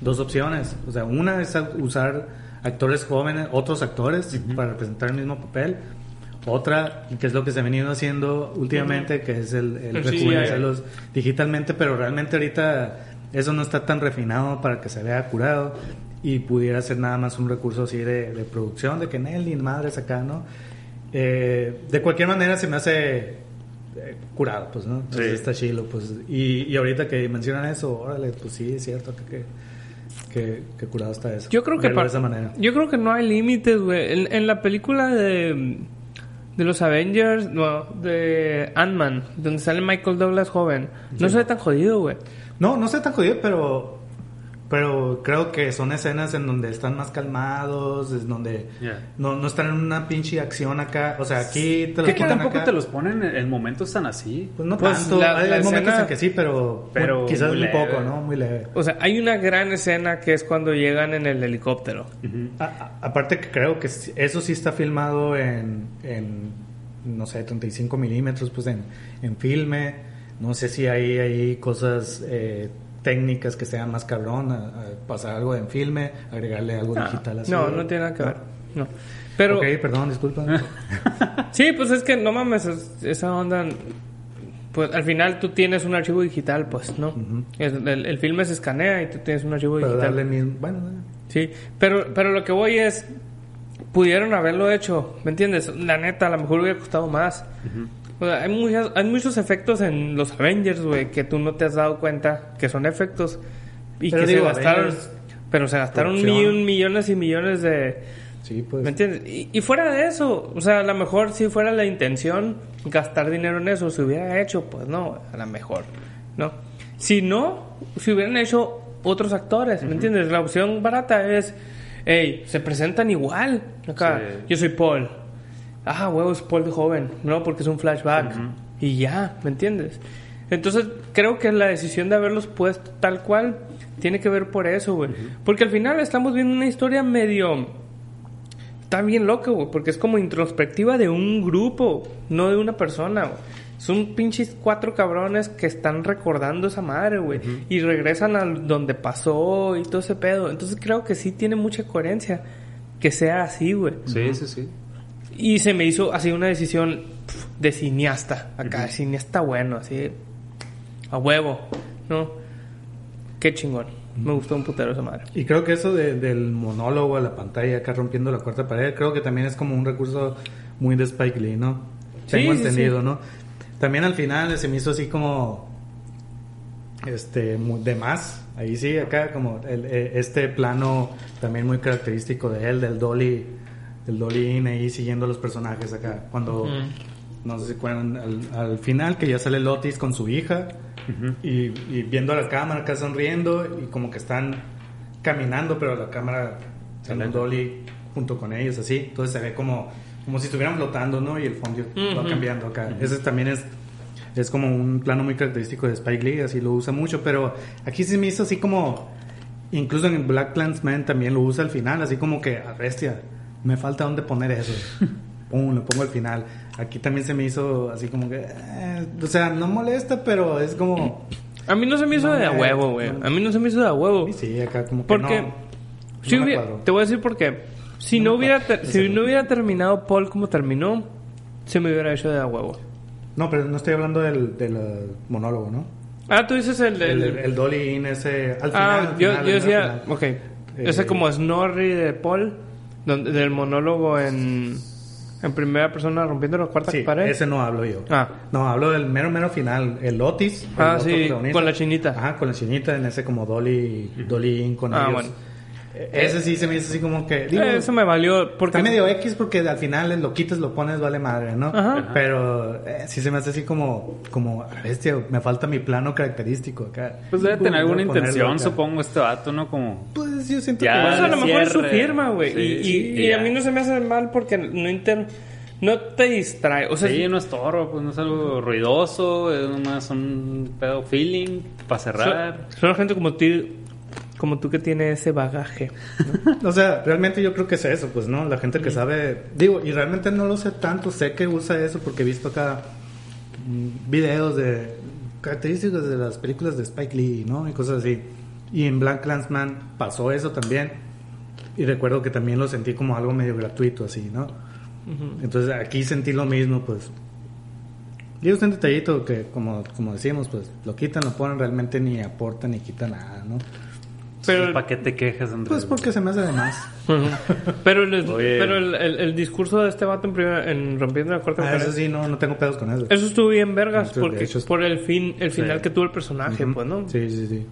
dos opciones. O sea, una es usar actores jóvenes, otros actores, para representar el mismo papel. Otra, que es lo que se ha venido haciendo últimamente, que es el, el digitalmente, pero realmente ahorita eso no está tan refinado para que se vea curado y pudiera ser nada más un recurso así de, de producción, de que Nelly, madres acá, ¿no? Eh, de cualquier manera se me hace eh, curado, pues, ¿no? Entonces Sí. está chilo, pues. Y, y ahorita que mencionan eso, órale, pues sí, es cierto que, que, que, que curado está eso. Yo creo que de esa manera. Yo creo que no hay límites, güey. En, en la película de de los Avengers, no, de Ant-Man, donde sale Michael Douglas joven, no se ve tan jodido, güey. No, no sé tan jodido, pero pero creo que son escenas en donde están más calmados, es donde no, no están en una pinche acción acá. O sea, aquí te Que los ponen tampoco acá. te los ponen en, en momentos tan así. Pues no Pues tanto. la- hay la hay momentos escena- en que sí, pero, Pero muy- quizás muy leve. poco, ¿no? Muy leve. O sea, hay una gran escena que es cuando llegan en el helicóptero. A- a- aparte que creo que eso sí está filmado en, en no sé, 35 milímetros, pues en, en filme. No sé si hay, hay cosas eh, técnicas que sean más cabrón, a- a pasar algo en filme, agregarle algo digital así. No, no tiene nada que ver. No. Pero ok, perdón, disculpa. sí, pues es que no mames, es- esa onda pues al final tú tienes un archivo digital, pues, ¿no? El, el filme se escanea y tú tienes un archivo Pero digital. darle mismo. Bueno, Sí, pero, pero lo que voy es, pudieron haberlo hecho, ¿me entiendes? La neta, a lo mejor hubiera costado más. O sea, hay, muchas, hay muchos efectos en los Avengers, güey, que tú no te has dado cuenta que son efectos y Pero que digo, se gastaron, Avengers, pero se gastaron millon- millones y millones de... sí, pues. ¿Me entiendes? Y, y fuera de eso, o sea, a lo mejor si fuera la intención gastar dinero en eso, se hubiera hecho, pues no, a lo mejor, ¿no? Si no, si hubieran hecho otros actores, ¿me entiendes? La opción barata es, hey, se presentan igual. Acá, Sí. yo soy Paul. Ah, huevo, es Paul de joven, ¿no? Porque es un flashback. Y ya, ¿me entiendes? Entonces, creo que la decisión de haberlos puesto tal cual tiene que ver por eso, güey. Porque al final estamos viendo una historia medio está bien loco, güey, porque es como introspectiva de un grupo, no de una persona, güey. Son pinches cuatro cabrones que están recordando esa madre, güey. Y regresan a donde pasó y todo ese pedo. Entonces creo que sí tiene mucha coherencia que sea así, güey. Sí, sí, sí. Y se me hizo así una decisión pf, de cineasta. Acá, cineasta bueno, así. A huevo, ¿no? Qué chingón. Me gustó un putero esa madre. Y creo que eso de- del monólogo a la pantalla, acá rompiendo la cuarta pared, creo que también es como un recurso muy de Spike Lee, ¿no? Tengo sí, entendido, sí. ¿no? También al final se me hizo así como. Este, de más. Ahí sí, acá como el- eh, este plano también muy característico de él, del Dolly. Del Dolly in ahí siguiendo los personajes acá. Cuando. No sé si al, al final que ya sale Lotis con su hija y, y viendo a la cámara acá sonriendo y como que están caminando, pero la cámara en un dolly junto con ellos así. Entonces se ve como, como si estuvieran flotando, ¿no? Y el fondo va cambiando acá. Ese también es, es como un plano muy característico de Spike Lee, así lo usa mucho, pero aquí sí me hizo así como, incluso en Black Clansman también lo usa al final, así como que, a bestia, me falta dónde poner eso. Pum, lo pongo al final. Aquí también se me hizo así como que, eh, o sea, no molesta, pero es como, A mí no se me hizo No de a huevo, güey. no. A mí no se me hizo de a huevo. sí, acá como que Porque no. si hubiera- te voy a decir por qué. Si no, hubiera si no hubiera terminado Paul como terminó, se me hubiera hecho de a huevo. No, pero no estoy hablando del, del eh, monólogo, ¿no? Ah, tú dices el El, del el, Dolly in ese al final. Ah, al yo, final, yo decía, ok. Eh, Ese como Snorri de Paul, donde, del monólogo en, en primera persona rompiendo la cuarta Sí, pared. ese no hablo yo. Ah. No, hablo del mero, mero final. El Otis. el Ah, sí, con la chinita. Ajá, con la chinita en ese como Dolly, Dolly in con Ah, ellos. bueno. Eh, Ese sí se me hizo así como que... digo, Eh, eso me valió porque Está medio X porque al final lo quitas, lo pones, vale madre, ¿no? Ajá. Pero eh, sí se me hace así como, como, "A la bestia, me falta mi plano característico acá. Pues debe tener alguna intención, acá. supongo, este vato, ¿no? Como... Pues yo siento Ya. que... Pues a lo mejor es su firma, güey. Sí, y y- sí, y a ya. mí no se me hace mal porque no inter... no te distrae. O sea, Sí, no es toro, pues no es algo ruidoso, es nomás un pedo feeling para cerrar. son, son gente como tú, como tú que tiene ese bagaje. O sea, realmente yo creo que es eso, pues, ¿no? La gente que sabe... Digo, y realmente no lo sé tanto, sé que usa eso porque he visto acá mm, videos de características de las películas de Spike Lee, ¿no? Y cosas así. Y en Black Clansman pasó eso también. Y recuerdo que también lo sentí como algo medio gratuito, así, ¿no? Entonces aquí sentí lo mismo, pues. Y es un detallito que, como, como decíamos, pues lo quitan, lo ponen, realmente ni aporta ni quita nada, ¿no? Pero, ¿Para qué te quejas, Andrés? Pues porque se me hace de más. Ujú. pero, el, pero el, el- el discurso de este vato en, primer- en Rompiendo la Cuarta Ah, eso sí, no, no tengo pedos con eso. Eso estuvo bien vergas de porque por el fin el final Sí. que tuvo el personaje, Ujú. pues, ¿no? Sí, sí, sí.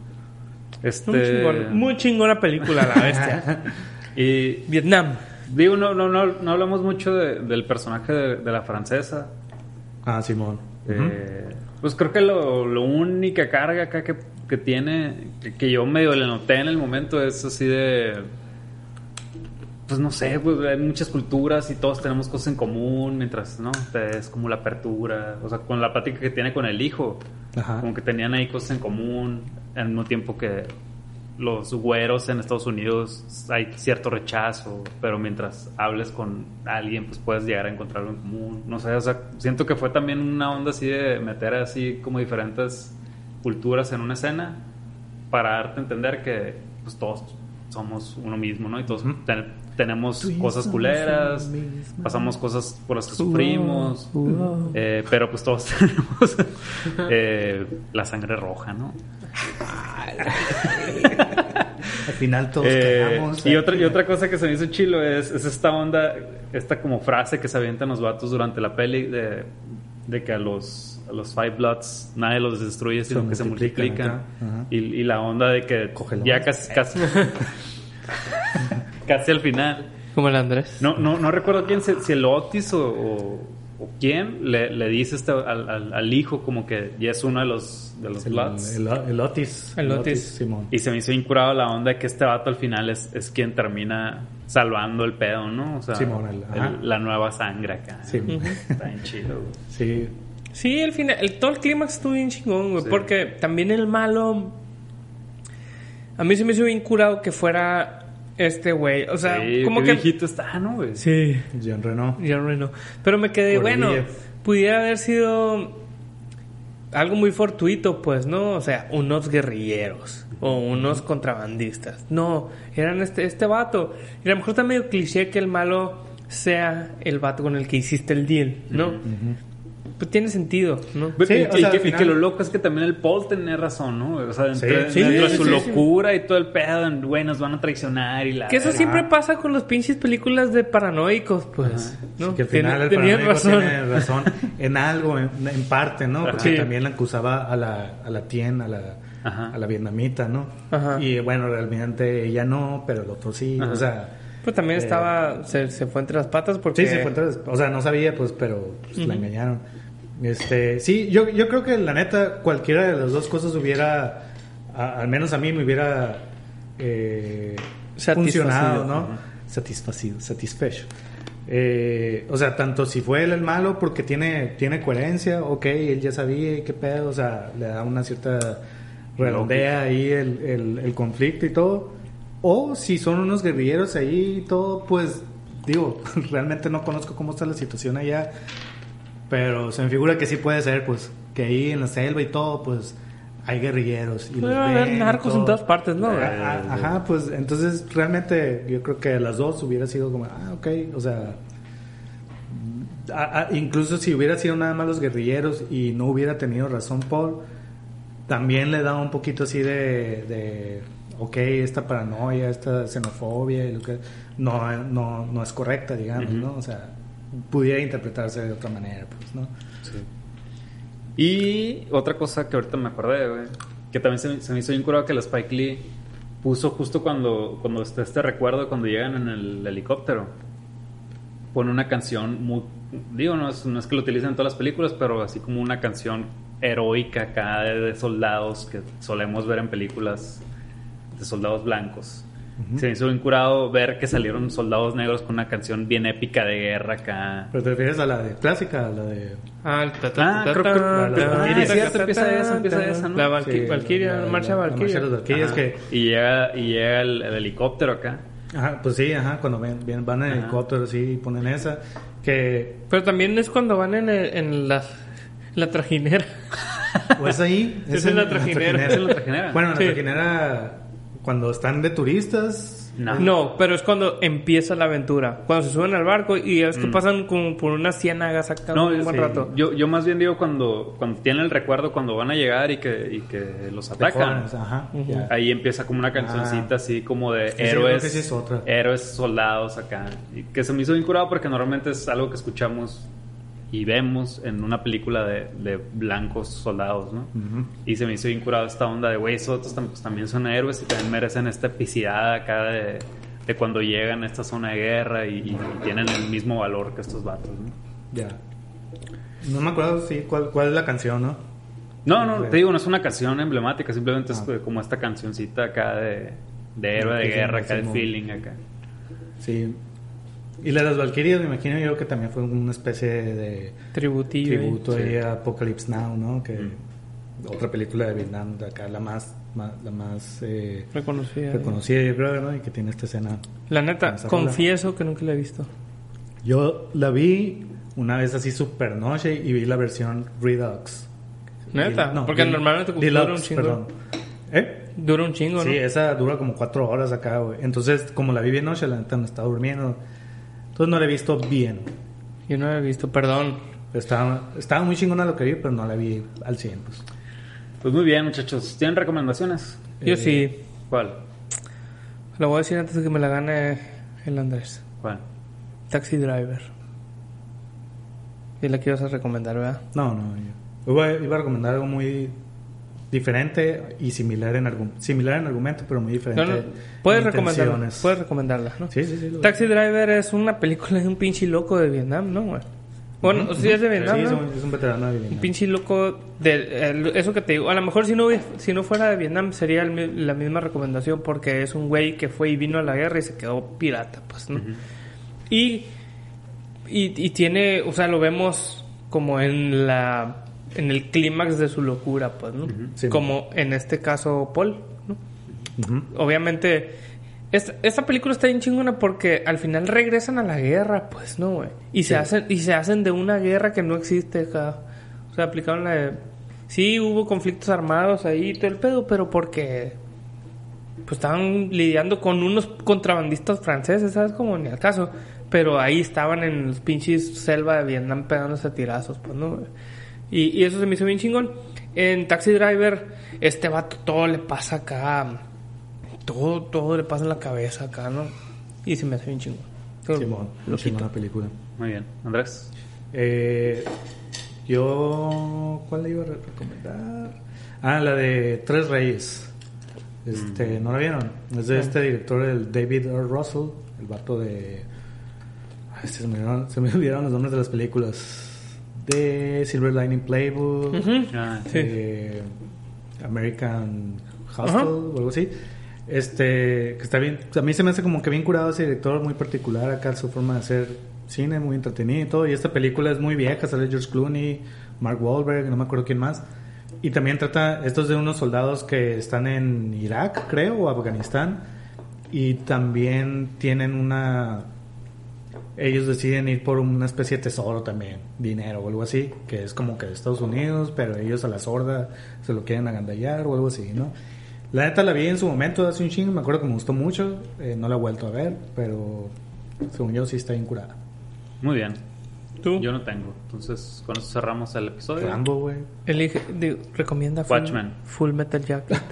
Este... Muy, chingón, muy chingona película, la bestia. Y Vietnam. digo, no, no, no, no hablamos mucho de- del personaje de, de la francesa. Ah, Simón. Eh, pues creo que lo, lo única carga acá que, que tiene, que, que yo medio le noté en el momento, es así de. Pues no sé, pues hay muchas culturas y todos tenemos cosas en común, mientras, ¿no? Es como la apertura, o sea, con la plática que tiene con el hijo, Ajá. como que tenían ahí cosas en común, al mismo tiempo que los güeros en Estados Unidos hay cierto rechazo, pero mientras hables con alguien, pues puedes llegar a encontrarlo en común. No sé, o sea, siento que fue también una onda así de meter así como diferentes culturas en una escena para darte a entender que pues todos somos uno mismo, ¿no? Y todos ten- tenemos Tú cosas culeras, pasamos cosas por las que sufrimos, eh, pero pues todos tenemos eh, la sangre roja, ¿no? Al final todos Eh, cagamos. y, otra, y otra cosa que se me hizo chilo es, es esta onda, esta como frase que se avientan los vatos durante la peli de, de que a los, a los Five Bloods nadie los destruye, sino Se que se multiplican y la onda de que Cógelo. ya casi, casi, casi al final. Como el Andrés. No, no, no recuerdo quién, se- si el Otis o, o- o quién le, le dice este al, al- al hijo como que ya es uno de los, de los El, Bloods. el, el Otis. El Otis. Simón. Y se me hizo incurado la onda de que este vato al final es, es quien termina salvando el pedo, ¿no? O sea, Simón, el- ajá. el- la nueva sangre acá. Sí. Está bien chido, güey. Sí. Sí, el final, el, todo el clímax estuvo bien chingón, güey. Sí. Porque también el malo. A mí se me hizo bien curado que fuera este güey. O sea, Sí, como qué que. viejito está, ¿no, güey? Sí. Jean Reno. Ya no. Pero me quedé, bueno, pudiera haber sido algo muy fortuito, pues, ¿no? O sea, unos guerrilleros o unos contrabandistas. No, eran este, este vato. Y a lo mejor está medio cliché que el malo sea el vato con el que hiciste el deal, ¿no? Pues tiene sentido, ¿no? Sí, y, o sea, y al que, y final- que lo loco es que también el Paul tenía razón, ¿no? O sea, dentro, Sí, dentro de su sí, locura y todo el pedo, en, güey, nos van a traicionar y la... Que eso siempre pasa con los pinches películas de paranoicos, pues. ¿no? Que al final el Tenían razón. tiene razón en algo, en, en parte, ¿no? Porque Sí. también la acusaba a la, a la Tien, a la, Ajá. a la vietnamita, ¿no? Ajá. Y bueno, realmente ella no, pero el otro sí. Ajá. O sea, Pues también Eh, estaba, se, se fue entre las patas porque... sí, se fue entre- O sea, no sabía, pues, pero pues, la engañaron. Este, sí, yo, yo creo que la neta, cualquiera de las dos cosas hubiera, a- al menos a mí me hubiera eh, funcionado, ¿no? Satisfacido, satisfecho. Eh, o sea, tanto si fue él el malo porque tiene, tiene coherencia, ok, él ya sabía qué pedo, o sea, le da una cierta redondea ahí el, el, el conflicto y todo. O si son unos guerrilleros ahí y todo, pues digo, realmente no conozco cómo está la situación allá, pero se me figura que sí puede ser, pues, que ahí en la selva y todo, pues hay guerrilleros. Y Puede los haber narcos en todas partes, ¿no? A- a- Ajá, pues entonces realmente yo creo que las dos hubiera sido como, ah, ok, o sea, a- a- incluso si hubiera sido nada más los guerrilleros y no hubiera tenido razón Paul, también le da un poquito así de, de ok, esta paranoia, esta xenofobia, y lo que no, no, no es correcta, digamos, ¿no? O sea, pudiera interpretarse de otra manera, pues, ¿no? Sí. Y otra cosa que ahorita me acordé, güey, que también se, me- hizo bien curado que el Spike Lee puso justo cuando, cuando está este recuerdo, cuando llegan en el helicóptero, pone una canción muy, digo, no es, no es que lo utilicen en todas las películas, pero así como una canción heroica acá de, de soldados que solemos ver en películas de soldados blancos. Se me hizo bien curado ver que salieron soldados negros con una canción bien épica de guerra acá. Pero te refieres a la de clásica, a la de... Ah, el ta- ta- Ah, creo que- es cierto, empieza esa, empieza esa, ¿no? La, Valkyria, la- marcha Valkyria. que... Y llega, y llega el, el helicóptero acá. Ajá, pues sí, ajá, cuando ven, ven- van en helicóptero sí y ponen esa, que Pero también es cuando van en, el- en la, la trajinera. o es ahí, Es en la trajinera, es en la trajinera. Bueno, en la Sí. trajinera cuando están de turistas, No. No, pero es cuando empieza la aventura. Cuando se suben al barco y es que pasan como por una ciénaga sacando No, un buen sí. rato. Yo, yo más bien digo cuando, cuando tienen el recuerdo, cuando van a llegar y que, y que los atacan. ajá. Ahí empieza como una cancioncita Ah. así como de Sí, héroes. creo que sí es otra. Héroes soldados acá. Y que se me hizo bien curado porque normalmente es algo que escuchamos y vemos en una película de, de blancos soldados, ¿no? Y se me hizo bien curado esta onda de, güey, esos otros pues, también son héroes y también merecen esta epicidad acá de, de cuando llegan a esta zona de guerra y, y tienen el mismo valor que estos vatos, ¿no? Ya. No me acuerdo sí cuál, cuál es la canción, ¿no? No, no, te digo, no es una canción emblemática, simplemente es Ah. eh, como esta cancioncita acá de, de héroe de guerra, acá de sí, feeling acá. Sí. Y la de las Valkyrias, me imagino yo que también fue una especie de Tributillo. ahí. tributo Sí. ahí a Apocalypse Now, ¿no? Que Mm. otra película de Vietnam, de acá la más, más- la más eh, Reconocida. reconocida, yo creo, ¿no? Y que tiene esta escena. La neta, Esa rola. confieso que nunca la he visto. Yo la vi una vez así super noche y vi la versión Redux. Neta, No, porque normalmente dura Deluxe, un chingo. perdón. ¿Eh? Dura un chingo, Sí, ¿no? esa dura como cuatro horas acá, güey. Entonces, como la vi bien noche, la neta me estaba durmiendo. Entonces no la he visto bien. Yo no la he visto, perdón. Estaba, estaba muy chingona lo que vi, pero no la vi al 100, pues. Pues muy bien, muchachos. ¿Tienen recomendaciones? Yo Eh, sí. ¿Cuál? Lo voy a decir antes de que me la gane el Andrés. ¿Cuál? Taxi Driver. Y la que ibas a recomendar, ¿verdad? No, no. Yo iba, iba a recomendar algo muy diferente y similar en, argu- similar en argumento, pero muy diferente. No, no. Puedes en recomendarla. Puedes recomendarla, ¿no? Sí, sí, sí. Taxi Driver es una película de un pinche loco de Vietnam, ¿no, güey? Bueno, sí es de Vietnam, Sí, es un, es un veterano de Vietnam. Un pinche loco de el- eso que te digo. A lo mejor si no, si no fuera de Vietnam sería el la misma recomendación porque es un güey que fue y vino a la guerra y se quedó pirata, pues, ¿no? y, y, y tiene, o sea, lo vemos como en la en el clímax de su locura, pues, ¿no? Sí. Como en este caso Paul, ¿no? Obviamente, esta, esta película está bien chingona porque al final regresan a la guerra, pues, ¿no, güey? Y se hacen, y se hacen de una guerra que no existe acá. O sea, aplicaron la de. Sí, hubo conflictos armados ahí y todo el pedo, pero porque. pues estaban lidiando con unos contrabandistas franceses, ¿sabes? Como ni al caso. Pero ahí estaban en los pinches selva de Vietnam pegándose a tirazos, pues, ¿no? Y, y eso se me hizo bien chingón. En Taxi Driver, este vato todo le pasa acá. Todo, todo le pasa en la cabeza acá, ¿no? Y se me hace bien chingón. Simón, lo quito. la película. Muy bien. Andrés. Eh, yo, ¿cuál le iba a re- recomendar? Ah, la de Tres Reyes. Este, ¿no la vieron? Es de este director, el David R. Russell, el vato de. Ay, se, me olvidaron, se me olvidaron los nombres de las películas. De Silver Lining Playbook. Ah, Sí. eh, American Hustle o algo así. Este, que está bien. A mí se me hace como que bien curado ese director, muy particular acá, su forma de hacer cine, muy entretenido y todo. Y esta película es muy vieja, sale George Clooney, Mark Wahlberg, no me acuerdo quién más. Y también trata, esto es de unos soldados que están en Irak, creo, o Afganistán. Y también tienen una ellos deciden ir por una especie de tesoro también, dinero o algo así, que es como que de Estados Unidos, pero ellos a la sorda se lo quieren agandallar o algo así, ¿no? La neta la vi en su momento hace un chingo, me acuerdo que me gustó mucho, eh, no la he vuelto a ver, pero según yo sí está bien curada. Muy bien. ¿Tú? Yo no tengo. Entonces, con eso cerramos el episodio. Rambo, güey. Elige, digo, recomienda Full, Watchmen. Full Metal Jacket.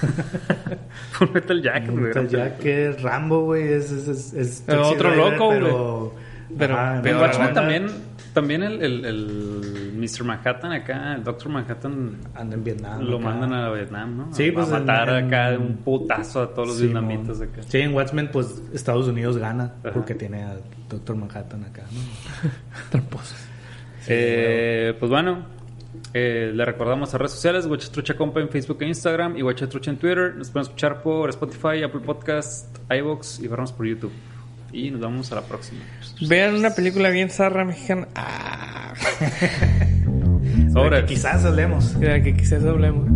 Full Metal Jacket. güey. Ya que Rambo, güey, es... es, es, es otro loco, güey. pero... Pero Watchmen también, también el, el, el Mr. Manhattan acá, el Doctor Manhattan, Anda en Vietnam. lo acá. mandan a Vietnam, ¿no? Sí, a, pues, a matar en- acá de en- un putazo a todos los Sí, vietnamitas acá. Sí, en Watchmen, pues Estados Unidos gana Ajá. porque tiene al Doctor Manhattan acá, ¿no? Tramposos. Eh, pues bueno, eh, le recordamos a redes sociales, Guachatrucha Compa en Facebook e Instagram y Guachatrucha en Twitter. Nos pueden escuchar por Spotify, Apple Podcast, iVoox y vernos por YouTube. Y nos vemos a la próxima. Vean una película bien zarra mexicana. Ah, Sobre. Que quizás hablemos. que quizás hablemos.